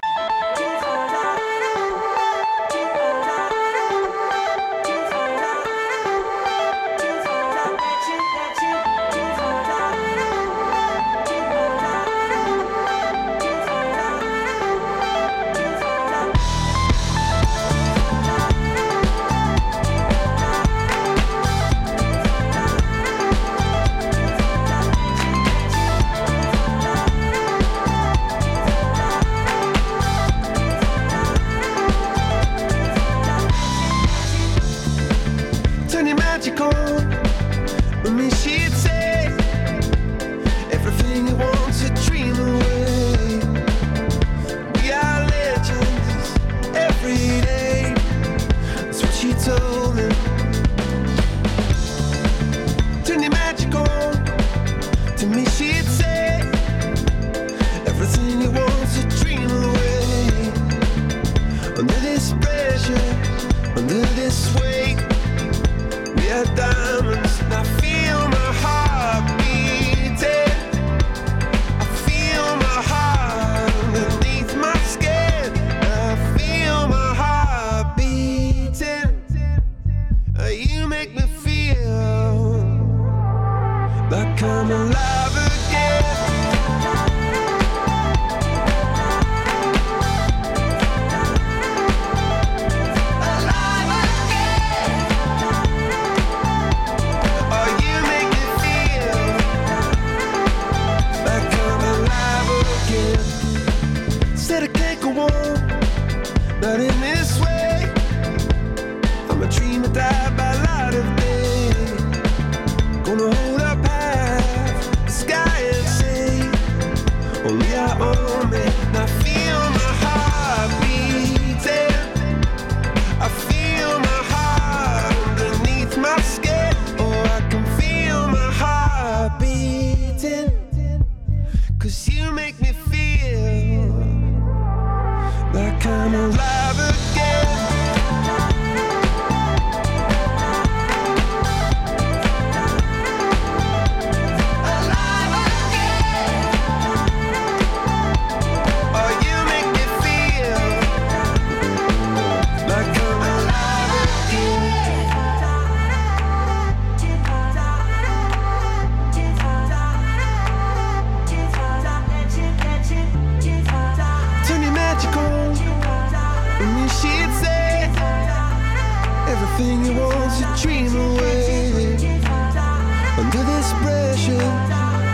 Pressure,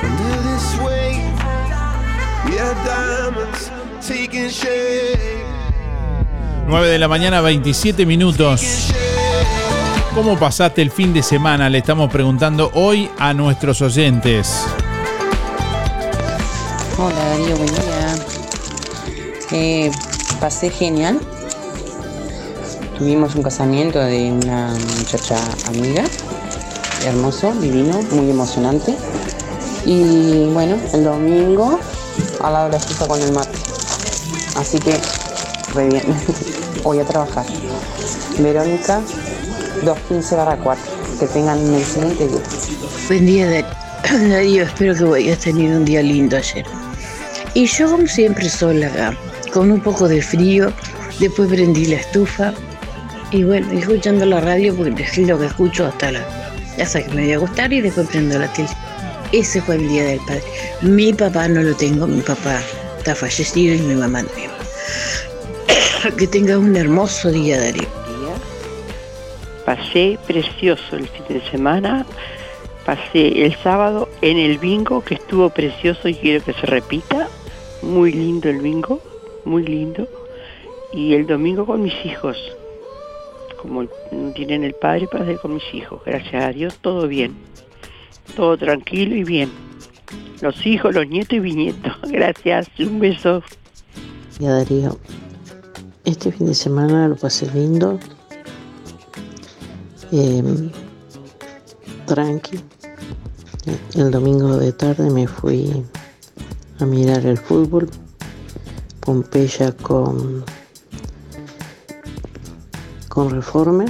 under this weight, we are diamonds taking shape. 9 de la mañana, 27 minutos. ¿Cómo pasaste el fin de semana? Le estamos preguntando hoy a nuestros oyentes. Hola Darío, buen día. Eh, pasé genial. Tuvimos un casamiento de una muchacha amiga. Hermoso, divino, muy emocionante. Y bueno, el domingo al lado de la estufa con el mate. Así que. Voy a trabajar. Verónica, 215 barra 4. Que tengan un excelente día. Buen día, Dar- Darío. Espero que hayas tenido un día lindo ayer. Y yo, como siempre, sola con un poco de frío. Después prendí la estufa. Y bueno, escuchando la radio, porque es lo que escucho hasta la. Hasta que me voy a gustar y después prendo la tele. Ese fue el día del padre. Mi papá no lo tengo, mi papá está fallecido y mi mamá también. Que tengas un hermoso día, Darío. Pasé precioso el fin de semana. Pasé el sábado en el bingo, que estuvo precioso y quiero que se repita. Muy lindo el bingo, muy lindo. Y el domingo con mis hijos. Como tienen el padre, pasé con mis hijos. Gracias a Dios, todo bien. Todo tranquilo y bien. Los hijos, los nietos y bisnietos. Gracias, un beso. Ya Darío, este fin de semana lo pasé lindo, eh, tranqui. El domingo de tarde me fui a mirar el fútbol, Pompeya con, con Reforma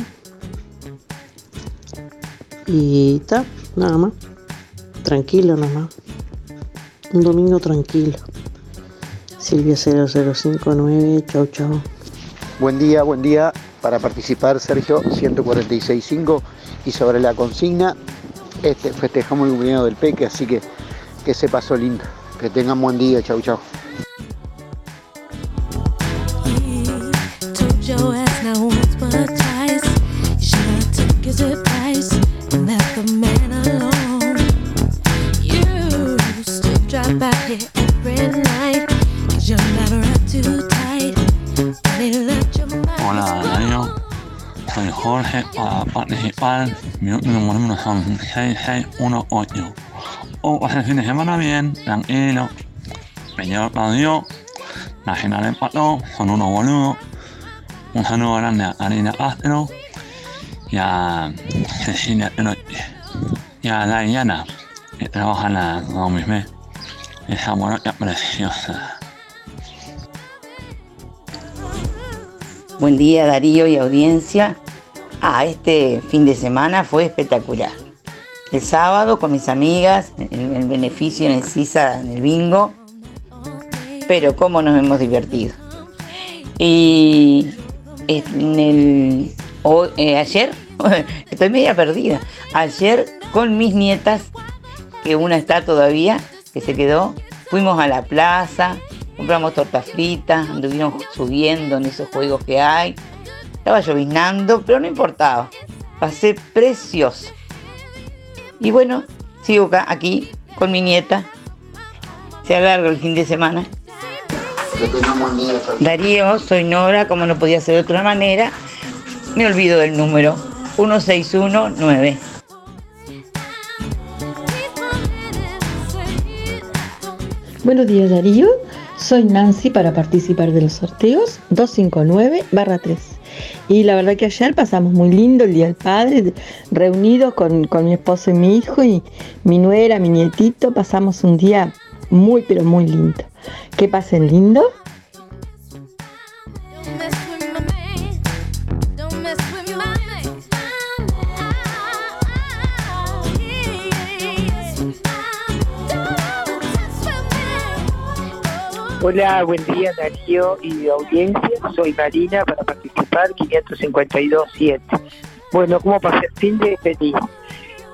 y ta, nada más, tranquilo nomás, un domingo tranquilo. Silvia 0059, chau chau. Buen día, buen día. Para participar, Sergio, 146.5. Y sobre la consigna, este, festejamos el cumpleaños del Peque, así que que se pasó lindo. Que tengan buen día, chau chau. Jorge para participar. Mi número son 6618. Oh, pasé el fin de semana bien, tranquilo. Me llevo la final empató, son unos boludos. Un saludo grande a Karina Castro y a Cecilia Tenoche. Y a Diana, que trabaja en la Domisme. Esa morocha preciosa. Buen día Darío y audiencia. Ah, este fin de semana fue espectacular. El sábado con mis amigas, en el beneficio en el CISA, en el bingo. Pero cómo nos hemos divertido. Y en el hoy- eh, ayer, estoy media perdida. Ayer con mis nietas, que una está todavía, que se quedó, fuimos a la plaza, compramos tortas fritas, anduvimos subiendo en esos juegos que hay. Estaba lloviznando, pero no importaba. Pasé precioso. Y bueno, sigo acá, aquí con mi nieta. Se alarga el fin de semana. Darío, soy Nora, como no podía ser de otra manera. Me olvido del número 1619. Buenos días Darío, soy Nancy para participar de los sorteos 259-3. Y la verdad que ayer pasamos muy lindo el Día del Padre, reunidos con, con mi esposo y mi hijo y mi nuera, mi nietito, pasamos un día muy pero muy lindo. Que pasen lindo. Hola, buen día Darío y audiencia. Soy Marina para participar 552.7. Bueno, ¿cómo pasé el fin de feliz?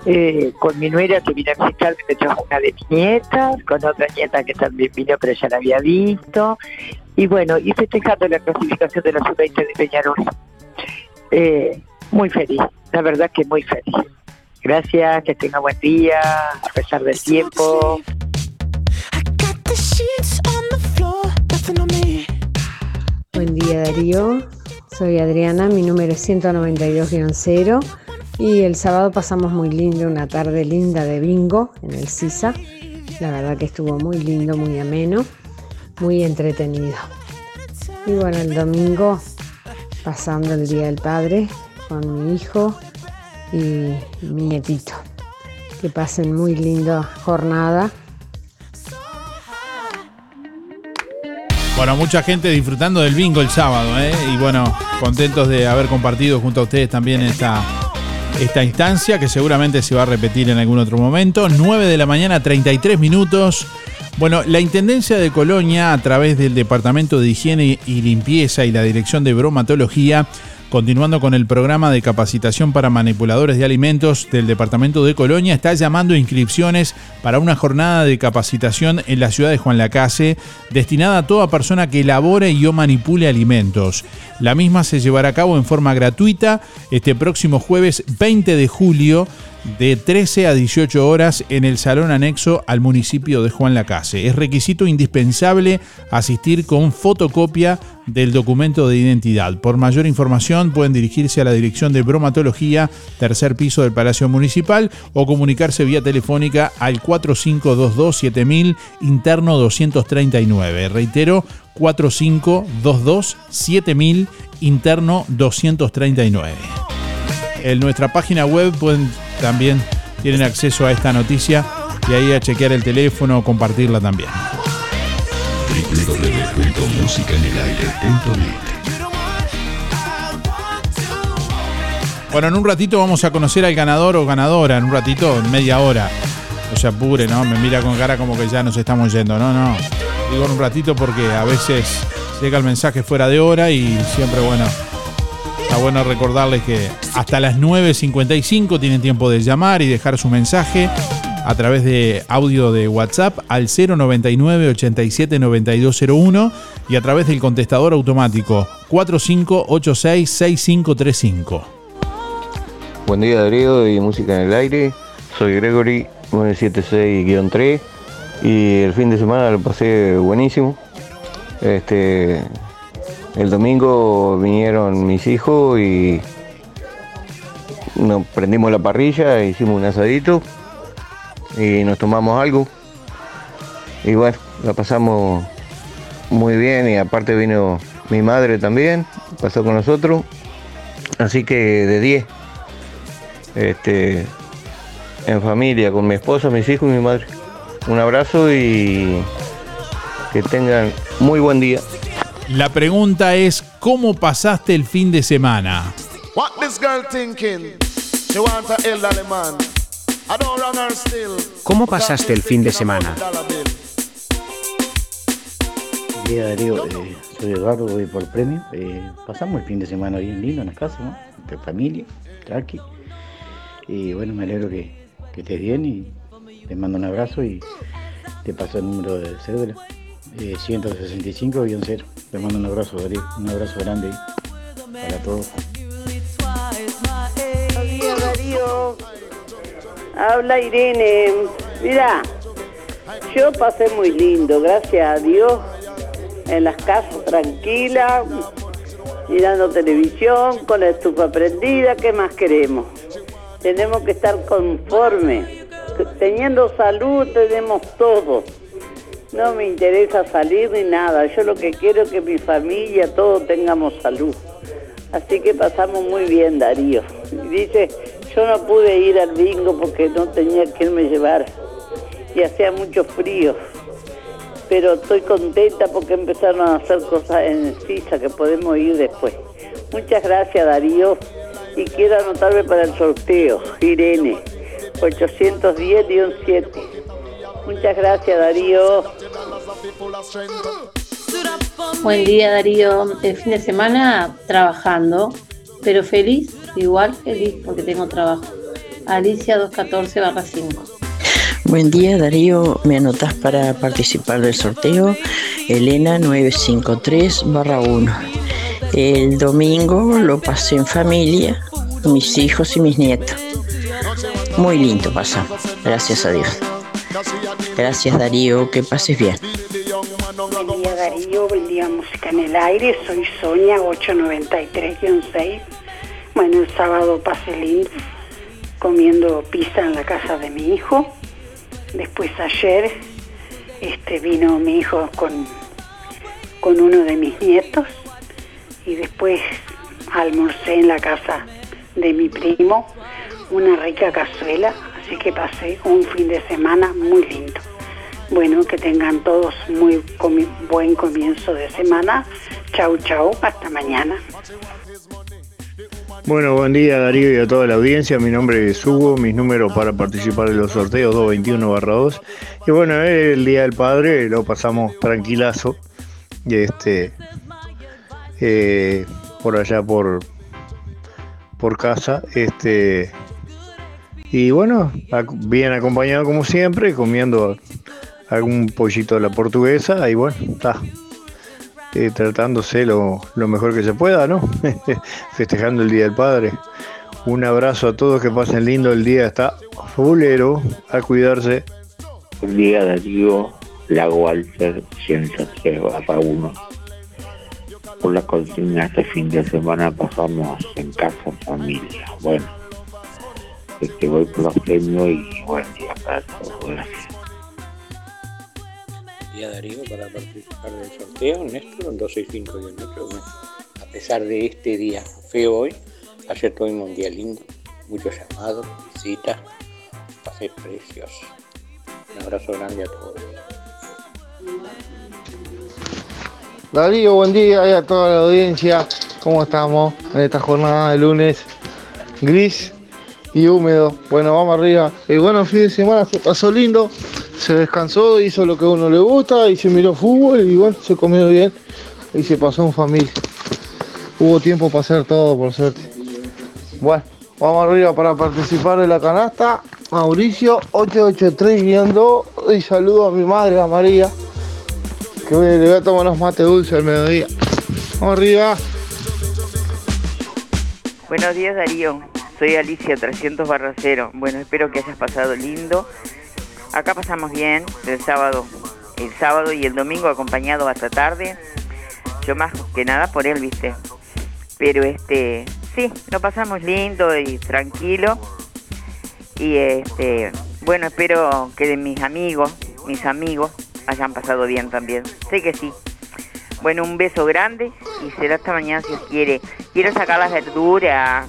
Eh, con mi nuera que vino a visitarme, me trajo una de mis nietas, con otra nieta que también vino pero ya la había visto. Y bueno, y festejando la clasificación de la sub-20 de Peñarol. Eh, muy feliz, la verdad que muy feliz. Gracias, que tenga buen día, a pesar del tiempo. Buen día Darío, soy Adriana, mi número es 192-0 y el sábado pasamos muy lindo, una tarde linda de bingo en el Sisa. La verdad que estuvo muy lindo, muy ameno, muy entretenido. Y bueno, el domingo pasando el Día del Padre con mi hijo y mi nietito. Que pasen muy linda jornada Bueno, mucha gente disfrutando del bingo el sábado, ¿eh? Y bueno, contentos de haber compartido junto a ustedes también esta, esta instancia que seguramente se va a repetir en algún otro momento. 9 de la mañana, 33 minutos. Bueno, la Intendencia de Colonia, a través del Departamento de Higiene y Limpieza y la Dirección de Bromatología, Continuando con el programa de capacitación para manipuladores de alimentos del Departamento de Colonia, está llamando inscripciones para una jornada de capacitación en la ciudad de Juan Lacase, destinada a toda persona que elabore y o manipule alimentos. La misma se llevará a cabo en forma gratuita este próximo jueves 20 de julio de 13 a 18 horas en el salón anexo al municipio de Juan Lacase. Es requisito indispensable asistir con fotocopia del documento de identidad. Por mayor información pueden dirigirse a la Dirección de Bromatología, tercer piso del Palacio Municipal o comunicarse vía telefónica al 4522-7000 interno 239. Reitero, 4522-7000 interno 239. En nuestra página web pueden también tienen acceso a esta noticia y ahí a chequear el teléfono o compartirla también. Bueno, en un ratito vamos a conocer al ganador o ganadora, en un ratito, en media hora. No se apure, ¿no? Me mira con cara como que ya nos estamos yendo. No, no. Digo en un ratito porque a veces llega el mensaje fuera de hora y siempre, bueno, Está bueno recordarles que hasta las 9.55 tienen tiempo de llamar y dejar su mensaje a través de audio de WhatsApp al 099 87 9201 y a través del contestador automático 4586 6535. Buen día Darío y Música en el Aire. Soy Gregory 976-3 y el fin de semana lo pasé buenísimo. Este, el domingo vinieron mis hijos y nos prendimos la parrilla, hicimos un asadito y nos tomamos algo. Y bueno, la pasamos muy bien y aparte vino mi madre también, pasó con nosotros. Así que de 10. Este, en familia, con mi esposa, mis hijos y mi madre. Un abrazo y que tengan muy buen día. La pregunta es, ¿cómo pasaste el fin de semana? What this girl thinking? She want a elderly man. I don't run her still. ¿Cómo pasaste el fin de semana? Buen día Darío, Eh, soy Eduardo, voy por el premio. Eh, pasamos el fin de semana bien lindo en la casa, ¿no? De familia, tranqui. Y bueno, me alegro que, que estés bien y te mando un abrazo y te paso el número de cédula. Eh, 165-0. Te mando un abrazo, Darío. Un abrazo grande para todos. Habla Irene. Mira, yo pasé muy lindo, gracias a Dios, en las casas tranquilas, mirando televisión, con la estufa prendida, ¿qué más queremos? Tenemos que estar conformes. Teniendo salud tenemos todo. No me interesa salir ni nada. Yo lo que quiero es que mi familia, todos tengamos salud. Así que pasamos muy bien, Darío. Y dice, yo no pude ir al bingo porque no tenía quien me llevar. Y hacía mucho frío. Pero estoy contenta porque empezaron a hacer cosas en CISA que podemos ir después. Muchas gracias, Darío. Y quiero anotarme para el sorteo. Irene, 810-7. Muchas gracias, Darío. Buen día Darío, el fin de semana trabajando, pero feliz, igual feliz porque tengo trabajo. Alicia 214 barra 5. Buen día Darío, me anotas para participar del sorteo. Elena 953 barra 1. El domingo lo pasé en familia, mis hijos y mis nietos. Muy lindo pasamos, gracias a Dios. Gracias Darío, que pases bien. Buen día Darío, buen día Música en el Aire, soy Sonia 893-6. Bueno, el sábado pasé lindo comiendo pizza en la casa de mi hijo. Después ayer este, vino mi hijo con, con uno de mis nietos y después almorcé en la casa de mi primo una rica cazuela, así que pasé un fin de semana muy lindo. Bueno, que tengan todos muy buen comienzo de semana. Chau, chau, hasta mañana. Bueno, buen día Darío y a toda la audiencia. Mi nombre es Hugo, mis números para participar de los sorteos 221-2. Y bueno, el Día del Padre lo pasamos tranquilazo. Este, eh, por allá por, por casa. Este, y bueno, bien acompañado como siempre, comiendo algún pollito a la portuguesa. Y bueno, está eh, tratándose lo, mejor que se pueda, ¿no? Festejando el Día del Padre. Un abrazo a todos, que pasen lindo el día, está fulero, a cuidarse. Buen día Darío, Lago Walter 103 barra 1. Por la consigna este fin de semana pasamos en casa familia. Bueno, este voy por los premios y buen día para todos. Gracias. día Darío para participar del sorteo, Néstor, en 265 y el otro. A pesar de este día feo hoy, ayer tuvimos un día lindo, muchos llamados, visitas, pasé precioso. Un abrazo grande a todos. Darío, buen día y a toda la audiencia. ¿Cómo estamos en esta jornada de lunes gris y húmedo? Bueno, vamos arriba. Y bueno, el fin de semana se pasó lindo, se descansó, hizo lo que a uno le gusta y se miró fútbol y bueno, se comió bien y se pasó en familia. Hubo tiempo para hacer todo, por suerte. Bueno, vamos arriba para participar de la canasta. Mauricio 883 guiando y saludo a mi madre, a María que le voy a tomar unos mate dulce al mediodía. Vamos arriba. Buenos días Darío, soy Alicia 300 barra 0. Bueno, espero que hayas pasado lindo. Acá pasamos bien, el sábado, el sábado y el domingo acompañado hasta tarde. Yo más que nada por él, viste. Pero este, sí, lo pasamos lindo y tranquilo. Y este, bueno, espero que de mis amigos, mis amigos, hayan pasado bien también. Sé que sí. Bueno, un beso grande y será hasta mañana si Dios quiere. Quiero sacar las verduras.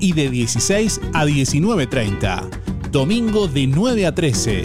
y de 16 a 19.30. Domingo de 9 a 13.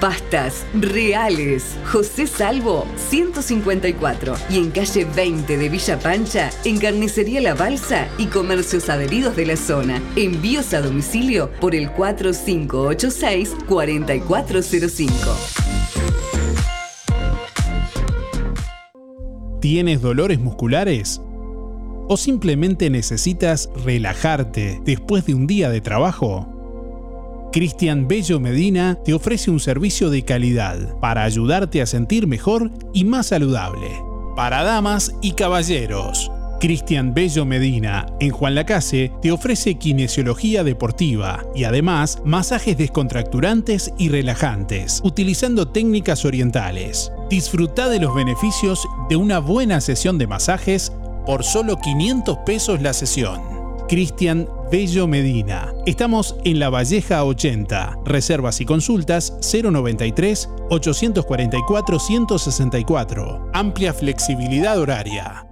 Pastas reales. José Salvo 154 y en calle 20 de Villa Pancha, en Carnicería La Balsa y comercios adheridos de la zona. Envíos a domicilio por el 4586 4405. ¿Tienes dolores musculares? ¿O simplemente necesitas relajarte después de un día de trabajo? Cristian Bello Medina te ofrece un servicio de calidad para ayudarte a sentir mejor y más saludable. Para damas y caballeros. Cristian Bello Medina, en Juan Lacase, te ofrece kinesiología deportiva y además masajes descontracturantes y relajantes, utilizando técnicas orientales. Disfruta de los beneficios de una buena sesión de masajes por solo 500 pesos la sesión. Cristian Bello Medina. Estamos en La Valleja 80. Reservas y consultas 093 844 164. Amplia flexibilidad horaria.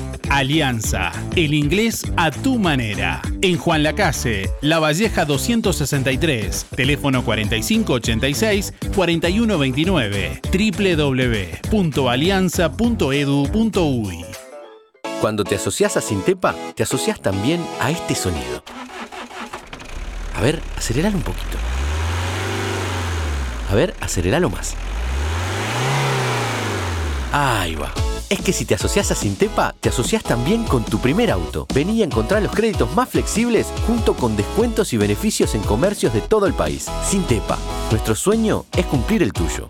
Alianza, el inglés a tu manera. En Juan Lacase, La Valleja 263, teléfono 4586-4129, www.alianza.edu.uy. Cuando te asocias a Sintepa, te asocias también a este sonido. A ver, aceleralo un poquito. A ver, aceleralo más. Ahí va. Es que si te asocias a Sintepa, te asocias también con tu primer auto. Vení a encontrar los créditos más flexibles junto con descuentos y beneficios en comercios de todo el país. Sintepa, nuestro sueño es cumplir el tuyo.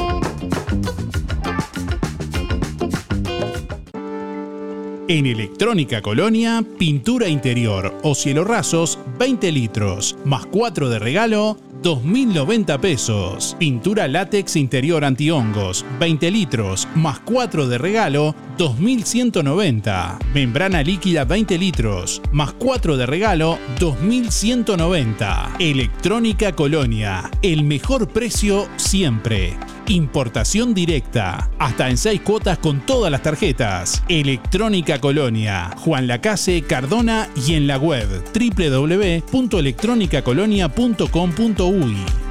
En Electrónica Colonia, pintura interior o cielo rasos, 20 litros, más 4 de regalo, 2.090 pesos. Pintura látex interior antihongos, 20 litros, más 4 de regalo, 2.190. Membrana líquida 20 litros, más 4 de regalo, 2.190. Electrónica Colonia, el mejor precio siempre. Importación directa. Hasta en 6 cuotas con todas las tarjetas. Electrónica Colonia. Juan Lacase, Cardona y en la web www.electronicacolonia.com.uy.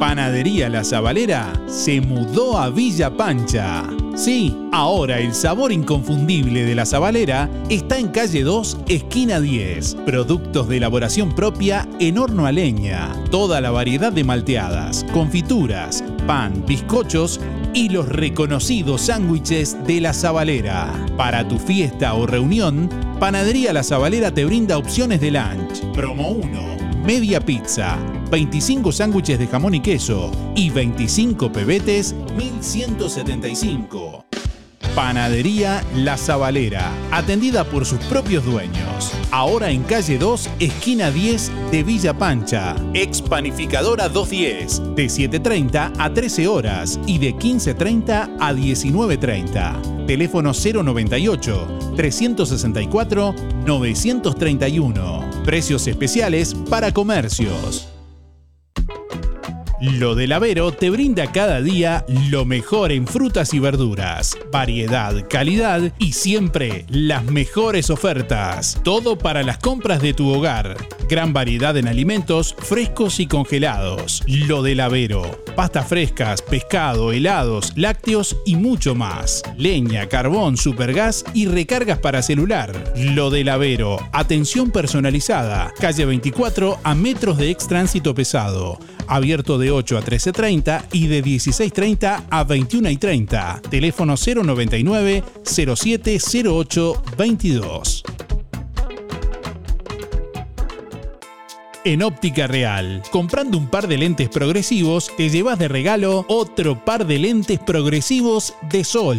Panadería La Zabalera se mudó a Villa Pancha. Sí, ahora el sabor inconfundible de La Zabalera está en calle 2, esquina 10. Productos de elaboración propia en horno a leña. Toda la variedad de malteadas, confituras, pan, bizcochos y los reconocidos sándwiches de La Zabalera. Para tu fiesta o reunión, Panadería La Zabalera te brinda opciones de lunch. Promo 1 media pizza, 25 sándwiches de jamón y queso y 25 pebetes, 1175. Panadería La Zabalera, atendida por sus propios dueños. Ahora en calle 2, esquina 10 de Villa Pancha. Expanificadora 210, de 7.30 a 13 horas y de 15.30 a 19.30. Teléfono 098 364 931. Precios especiales para comercios. Lo del Avero te brinda cada día lo mejor en frutas y verduras, variedad, calidad y siempre las mejores ofertas. Todo para las compras de tu hogar. Gran variedad en alimentos frescos y congelados. Lo del Avero. Pastas frescas, pescado, helados, lácteos y mucho más. Leña, carbón, supergas y recargas para celular. Lo del Avero. Atención personalizada. Calle 24 a metros de ex tránsito pesado abierto de 8 a 13.30 y de 16.30 a 21.30. Teléfono 099 0708 22. En Óptica Real, comprando un par de lentes progresivos, te llevas de regalo otro par de lentes progresivos de sol.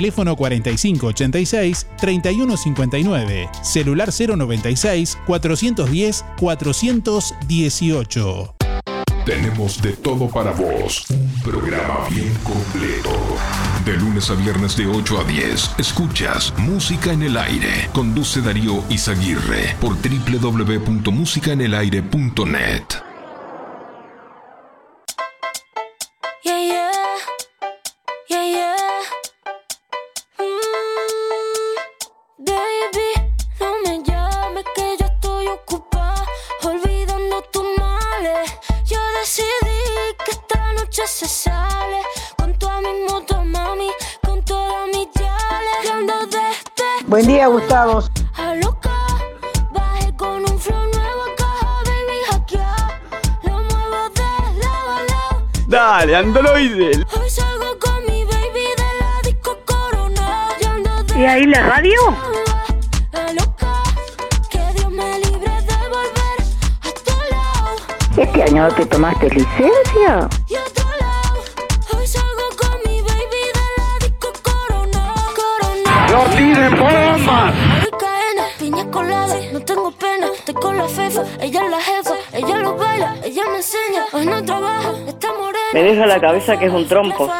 teléfono 4586-3159, celular 096 410 418. Tenemos de todo para vos, un programa bien completo. De lunes a viernes de 8 a 10, escuchas Música en el Aire. Conduce Darío Izaguirre por www.musicaenelaire.net. Yeah, yeah. Yeah, Que Dios me libre de volver a tu lado. ¿Este año te tomaste licencia? ¡No tiren bombas! Cadena, piña colada, no tengo pena, estoy con la fefa, ella es la jefa, ella lo baila, ella me enseña, hoy no trabaja, está morena. Me deja la cabeza que es un trompo.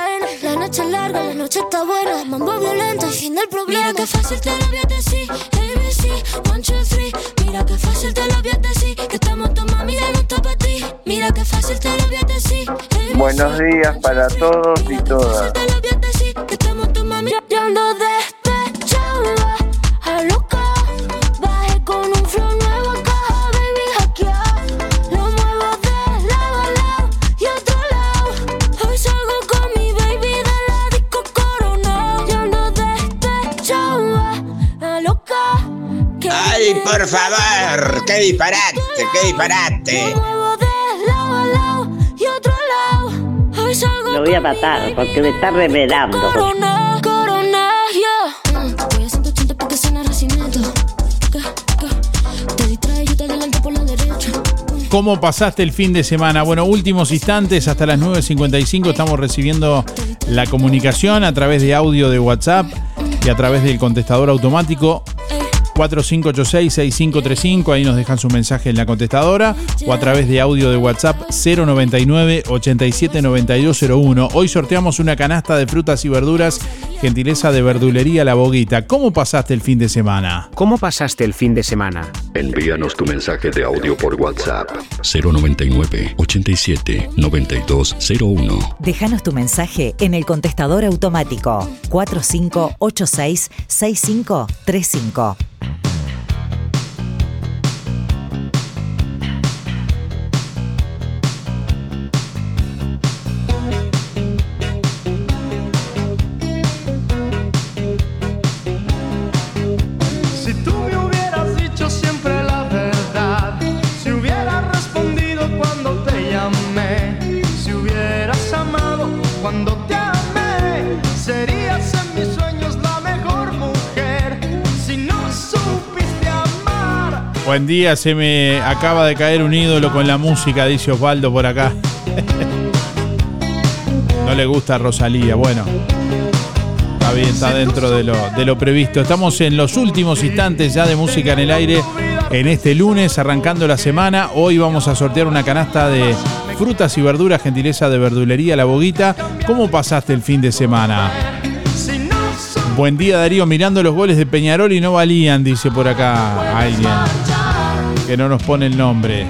La noche es larga, la noche está buena, mambo violento fin del problema. Mira que fácil te lo voy a decir, ABC, one, two, three. Mira que fácil te lo voy a decir, que estamos tu mami ya no está para ti. Mira que fácil te lo voy a decir, Buenos días para todos y todas. te lo ¡Ay, por favor! ¡Qué disparate! ¡Qué disparate! Lo voy a matar porque me está revelando. Corona, corona, yeah. Voy a 180 porque suena racimiento. ¿Qué? ¿Qué? Te distrae, yo te adelanto por la derecha. ¿Cómo pasaste el fin de semana? Bueno, últimos instantes, hasta las 9.55 estamos recibiendo la comunicación a través de audio de WhatsApp y a través del contestador automático. 4586-6535, ahí nos dejan su mensaje en la contestadora o a través de audio de WhatsApp 099-879201. Hoy sorteamos una canasta de frutas y verduras, gentileza de verdulería La Boguita. ¿Cómo pasaste el fin de semana? ¿Cómo pasaste el fin de semana? Envíanos tu mensaje de audio por WhatsApp 099 87 9201. Déjanos tu mensaje en el contestador automático 4586 Buen día, se me acaba de caer un ídolo con la música, dice Osvaldo por acá. No le gusta Rosalía, bueno. Está bien, está dentro de lo, de lo previsto. Estamos en los últimos instantes ya de música en el aire en este lunes, arrancando la semana. Hoy vamos a sortear una canasta de frutas y verduras, gentileza de verdulería La Boguita. ¿Cómo pasaste el fin de semana? Buen día Darío, mirando los goles de Peñarol y no valían, dice por acá alguien. Que no nos pone el nombre.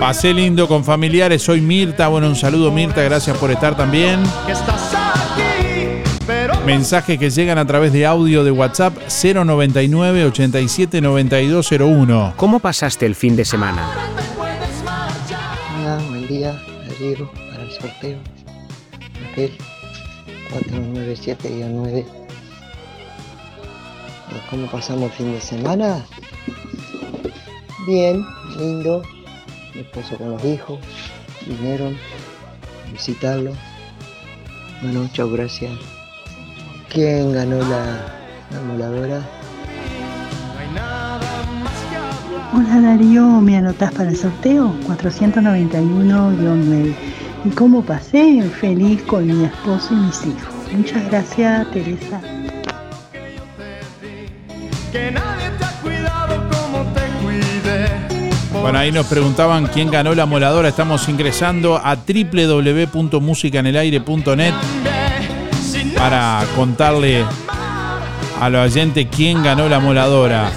Pasé lindo con familiares, soy Mirta. Bueno, un saludo Mirta, gracias por estar también. que estás Mensajes que llegan a través de audio de WhatsApp 099 87 9201. ¿Cómo pasaste el fin de semana? Hola, buen día, Darío, para el sorteo. Raquel, 497-9. ¿Cómo pasamos el fin de semana? Bien, lindo. Mi esposo con los hijos vinieron a visitarlo. Bueno, chao, gracias. ¿Quién ganó la, la moladora? Hola Darío, ¿me anotás para el sorteo? 491-9. ¿Y cómo pasé? Feliz con mi esposo y mis hijos. Muchas gracias, Teresa. Bueno, ahí nos preguntaban quién ganó la moladora. Estamos ingresando a www.musicanelaire.net para contarle a los oyentes quién ganó la moladora.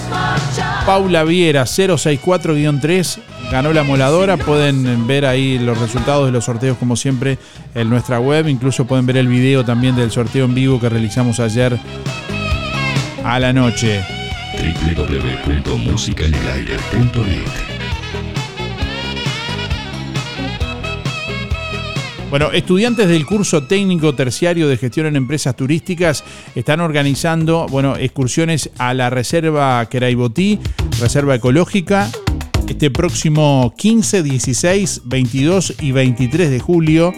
Paula Viera 064-3 ganó la moladora. Pueden ver ahí los resultados de los sorteos como siempre en nuestra web. Incluso pueden ver el video también del sorteo en vivo que realizamos ayer a la noche. www.musicanelaire.net Bueno, estudiantes del curso técnico terciario de gestión en empresas turísticas están organizando, bueno, excursiones a la reserva Queraibotí, reserva ecológica, este próximo 15, 16, 22 y 23 de julio.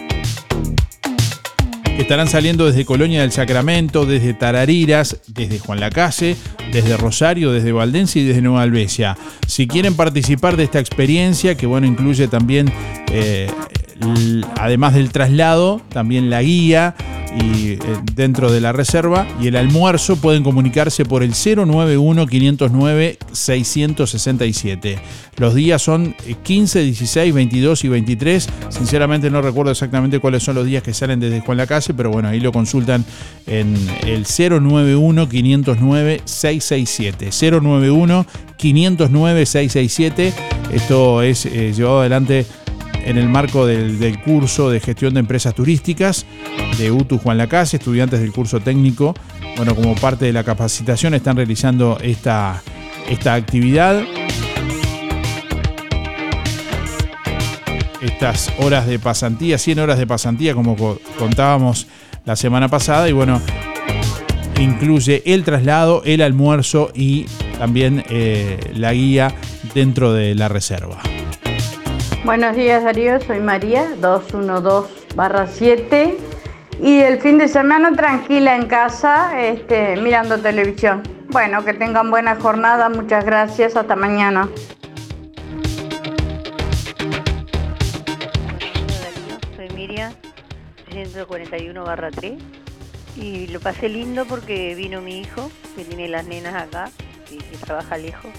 Estarán saliendo desde Colonia del Sacramento, desde Tarariras, desde Juan Lacase, desde Rosario, desde Valdense y desde Nueva Albesia. Si quieren participar de esta experiencia, que bueno, incluye también, eh, además del traslado, también la guía y eh, dentro de la reserva y el almuerzo, pueden comunicarse por el 091-509-667. Los días son eh, 15, 16, 22 y 23. Sinceramente no recuerdo exactamente cuáles son los días que salen desde Juan Lacase, pero bueno, ahí lo consultan en el 091-509-667. 091-509-667. Esto es eh, llevado adelante en el marco del, curso de gestión de empresas turísticas de UTU Juan Lacase, estudiantes del curso técnico. Bueno, como parte de la capacitación están realizando esta, esta actividad. Estas horas de pasantía, 100 horas de pasantía, como co- contábamos la semana pasada. Y bueno, incluye el traslado, el almuerzo y también eh, la guía dentro de la reserva. Buenos días Darío, soy María, 212 barra 7. Y el fin de semana tranquila en casa, este, mirando televisión. Bueno, que tengan buena jornada, muchas gracias, hasta mañana. Soy Miriam, 141 barra 3. Y lo pasé lindo porque vino mi hijo, que tiene las nenas acá, y que trabaja lejos.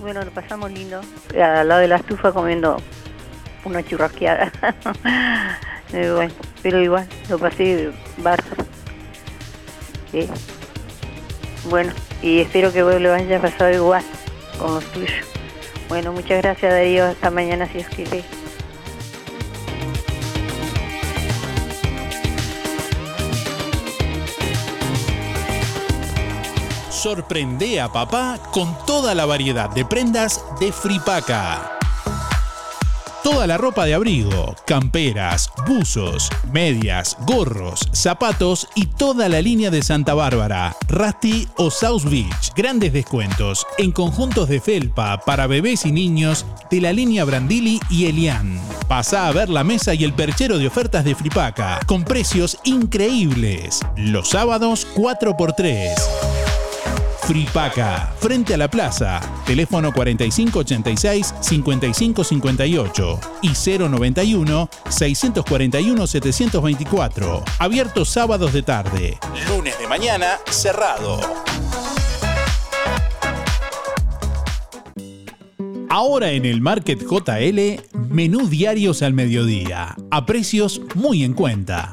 Bueno, lo pasamos lindo, al lado de la estufa comiendo una churrasqueada. Eh, bueno, pero igual, lo pasé bárbaro. Sí. Bueno, y espero que vos lo hayas pasado igual con los tuyos. Bueno, muchas gracias Darío, hasta mañana si es que Sorprende a papá con toda la variedad de prendas de Fripaca. Toda la ropa de abrigo, camperas, buzos, medias, gorros, zapatos y toda la línea de Santa Bárbara, Rusty o South Beach. Grandes descuentos en conjuntos de felpa para bebés y niños de la línea Brandili y Elian. Pasa a ver la mesa y el perchero de ofertas de Fripaca con precios increíbles. Los sábados 4x3. Fripaca, frente a la plaza, teléfono 4586-5558 y 091-641-724. Abierto sábados de tarde, lunes de mañana cerrado. Ahora en el Market JL, menú diarios al mediodía, a precios muy en cuenta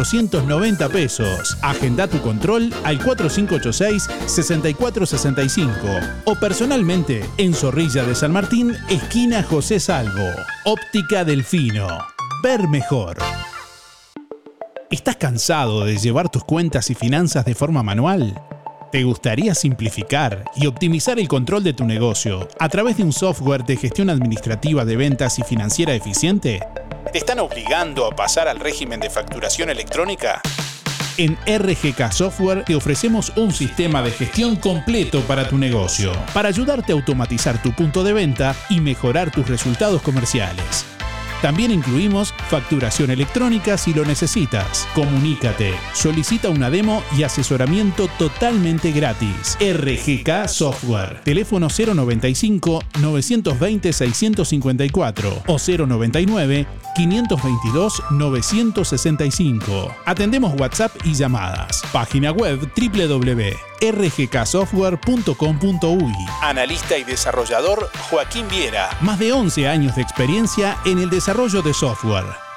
490 pesos. Agenda tu control al 4586-6465 o personalmente en Zorrilla de San Martín, esquina José Salvo. Óptica Delfino. Ver mejor. ¿Estás cansado de llevar tus cuentas y finanzas de forma manual? ¿Te gustaría simplificar y optimizar el control de tu negocio a través de un software de gestión administrativa de ventas y financiera eficiente? ¿Te están obligando a pasar al régimen de facturación electrónica? En RGK Software te ofrecemos un sistema de gestión completo para tu negocio, para ayudarte a automatizar tu punto de venta y mejorar tus resultados comerciales. También incluimos facturación electrónica si lo necesitas. Comunícate, solicita una demo y asesoramiento totalmente gratis. RGK Software. Teléfono 095 920 654 o 099 522 965. Atendemos WhatsApp y llamadas. Página web www.rgksoftware.com.uy. Analista y desarrollador Joaquín Viera. Más de 11 años de experiencia en el desarrollo de software.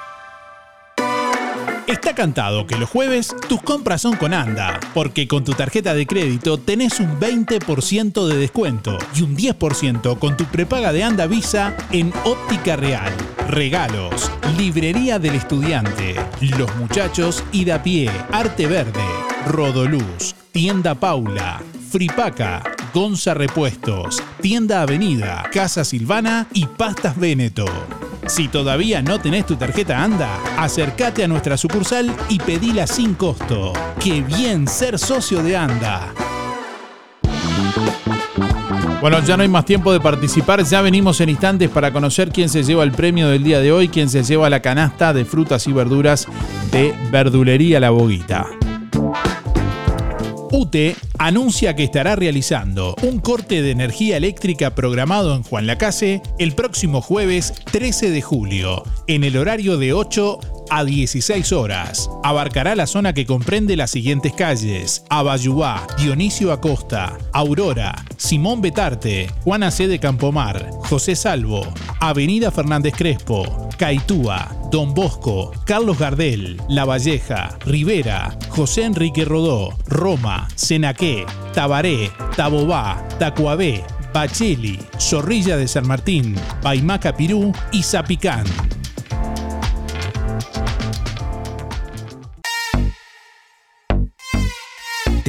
Está cantado que los jueves tus compras son con ANDA, porque con tu tarjeta de crédito tenés un 20% de descuento y un 10% con tu prepaga de ANDA Visa en Óptica Real. Regalos, Librería del Estudiante, Los Muchachos y da pie, Arte Verde, Rodoluz, Tienda Paula, Fripaca, Gonza Repuestos, Tienda Avenida, Casa Silvana y Pastas Véneto. Si todavía no tenés tu tarjeta ANDA, acércate a nuestra sucursal y pedila sin costo. ¡Qué bien ser socio de ANDA! Bueno, ya no hay más tiempo de participar, ya venimos en instantes para conocer quién se lleva el premio del día de hoy, quién se lleva la canasta de frutas y verduras de Verdulería La Boguita. UTE anuncia que estará realizando un corte de energía eléctrica programado en Juan Lacase el próximo jueves 13 de julio, en el horario de 8 a 16 horas. Abarcará la zona que comprende las siguientes calles: Abayuá, Dionisio Acosta, Aurora, Simón Betarte, Juana C. de Campomar, José Salvo, Avenida Fernández Crespo, Caitúa, Don Bosco, Carlos Gardel, La Valleja, Rivera, José Enrique Rodó, Roma, Senaqué, Tabaré, Tabobá, Tacuabé, Bacheli, Zorrilla de San Martín, Paimaca Pirú y Zapicán.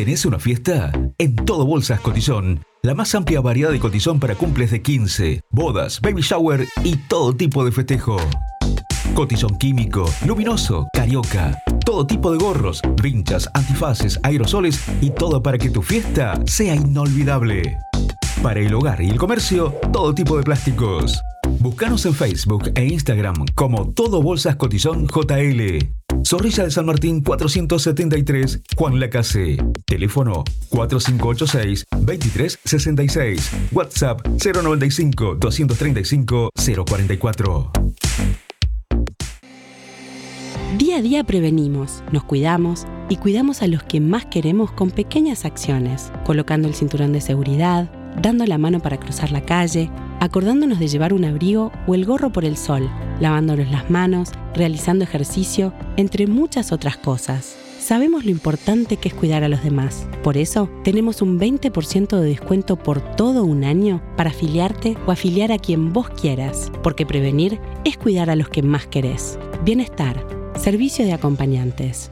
¿Tenés una fiesta? En Todo Bolsas Cotizón. La más amplia variedad de cotizón para cumples de 15, bodas, baby shower y todo tipo de festejo. Cotizón químico, luminoso, carioca. Todo tipo de gorros, vinchas, antifaces, aerosoles y todo para que tu fiesta sea inolvidable. Para el hogar y el comercio, todo tipo de plásticos. Búscanos en Facebook e Instagram como Todo Bolsas Cotizón JL. Zorrilla de San Martín 473, Juan Lacase. Teléfono 4586-2366. WhatsApp 095-235-044. Día a día prevenimos, nos cuidamos y cuidamos a los que más queremos con pequeñas acciones, colocando el cinturón de seguridad, dando la mano para cruzar la calle, acordándonos de llevar un abrigo o el gorro por el sol, lavándonos las manos, realizando ejercicio, entre muchas otras cosas. Sabemos lo importante que es cuidar a los demás. Por eso, tenemos un 20% de descuento por todo un año para afiliarte o afiliar a quien vos quieras, porque prevenir es cuidar a los que más querés. Bienestar, servicio de acompañantes.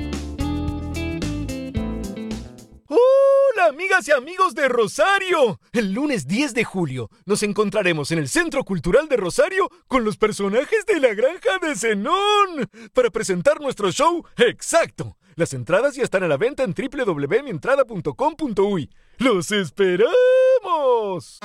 Amigas y amigos de Rosario. El lunes 10 de julio nos encontraremos en el Centro Cultural de Rosario con los personajes de la granja de Zenón para presentar nuestro show exacto. Las entradas ya están a la venta en www.mientrada.com.uy. ¡Los esperamos!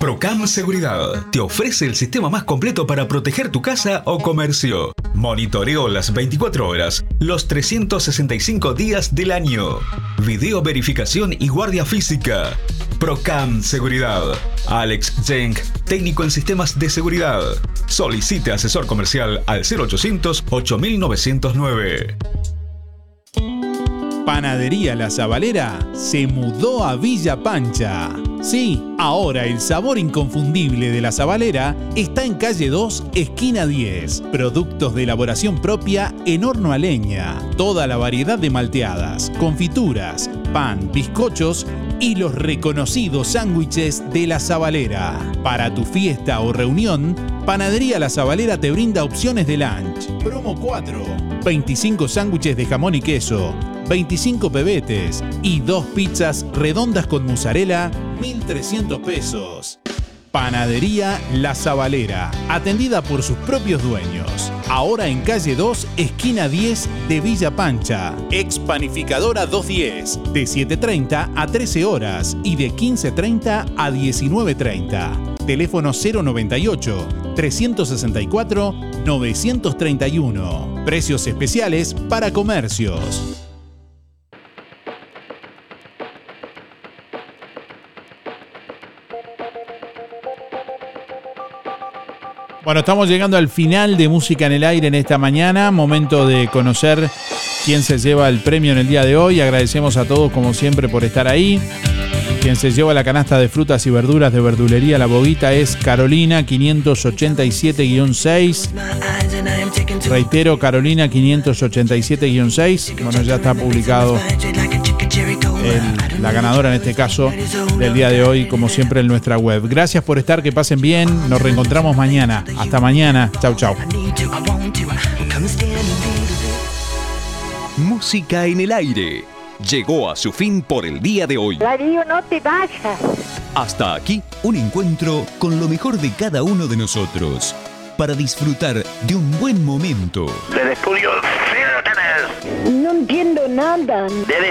Procam Seguridad te ofrece el sistema más completo para proteger tu casa o comercio. Monitoreo las 24 horas, los 365 días del año. Video verificación y guardia física. Procam Seguridad. Alex Jenk, técnico en sistemas de seguridad. Solicite asesor comercial al 0800 8909. Panadería La Zabalera se mudó a Villa Pancha. Sí, ahora el sabor inconfundible de la Zabalera está en calle 2, esquina 10. Productos de elaboración propia en horno a leña. Toda la variedad de malteadas, confituras, pan, bizcochos y los reconocidos sándwiches de la Zabalera. Para tu fiesta o reunión, Panadería La Zabalera te brinda opciones de lunch. Promo 4. 25 sándwiches de jamón y queso, 25 pebetes y dos pizzas redondas con mozzarella, 1.300 pesos. Panadería La Zabalera, atendida por sus propios dueños. Ahora en calle 2, esquina 10 de Villa Pancha. Expanificadora 210, de 7.30 a 13 horas y de 15.30 a 19.30. Teléfono 098 364 931. Precios especiales para comercios. Bueno, estamos llegando al final de Música en el Aire en esta mañana. Momento de conocer quién se lleva el premio en el día de hoy. Agradecemos a todos, como siempre, por estar ahí. Quien se lleva la canasta de frutas y verduras de verdulería La Boguita es Carolina 587-6. Reitero, Carolina 587-6. Bueno, ya está publicado el- la ganadora en este caso del día de hoy, como siempre en nuestra web. Gracias por estar, que pasen bien. Nos reencontramos mañana. Hasta mañana. Chau, chau. Música en el aire. Llegó a su fin por el día de hoy. Darío, no te vayas. Hasta aquí, un encuentro con lo mejor de cada uno de nosotros. Para disfrutar de un buen momento. Desde estudios, No entiendo nada. Desde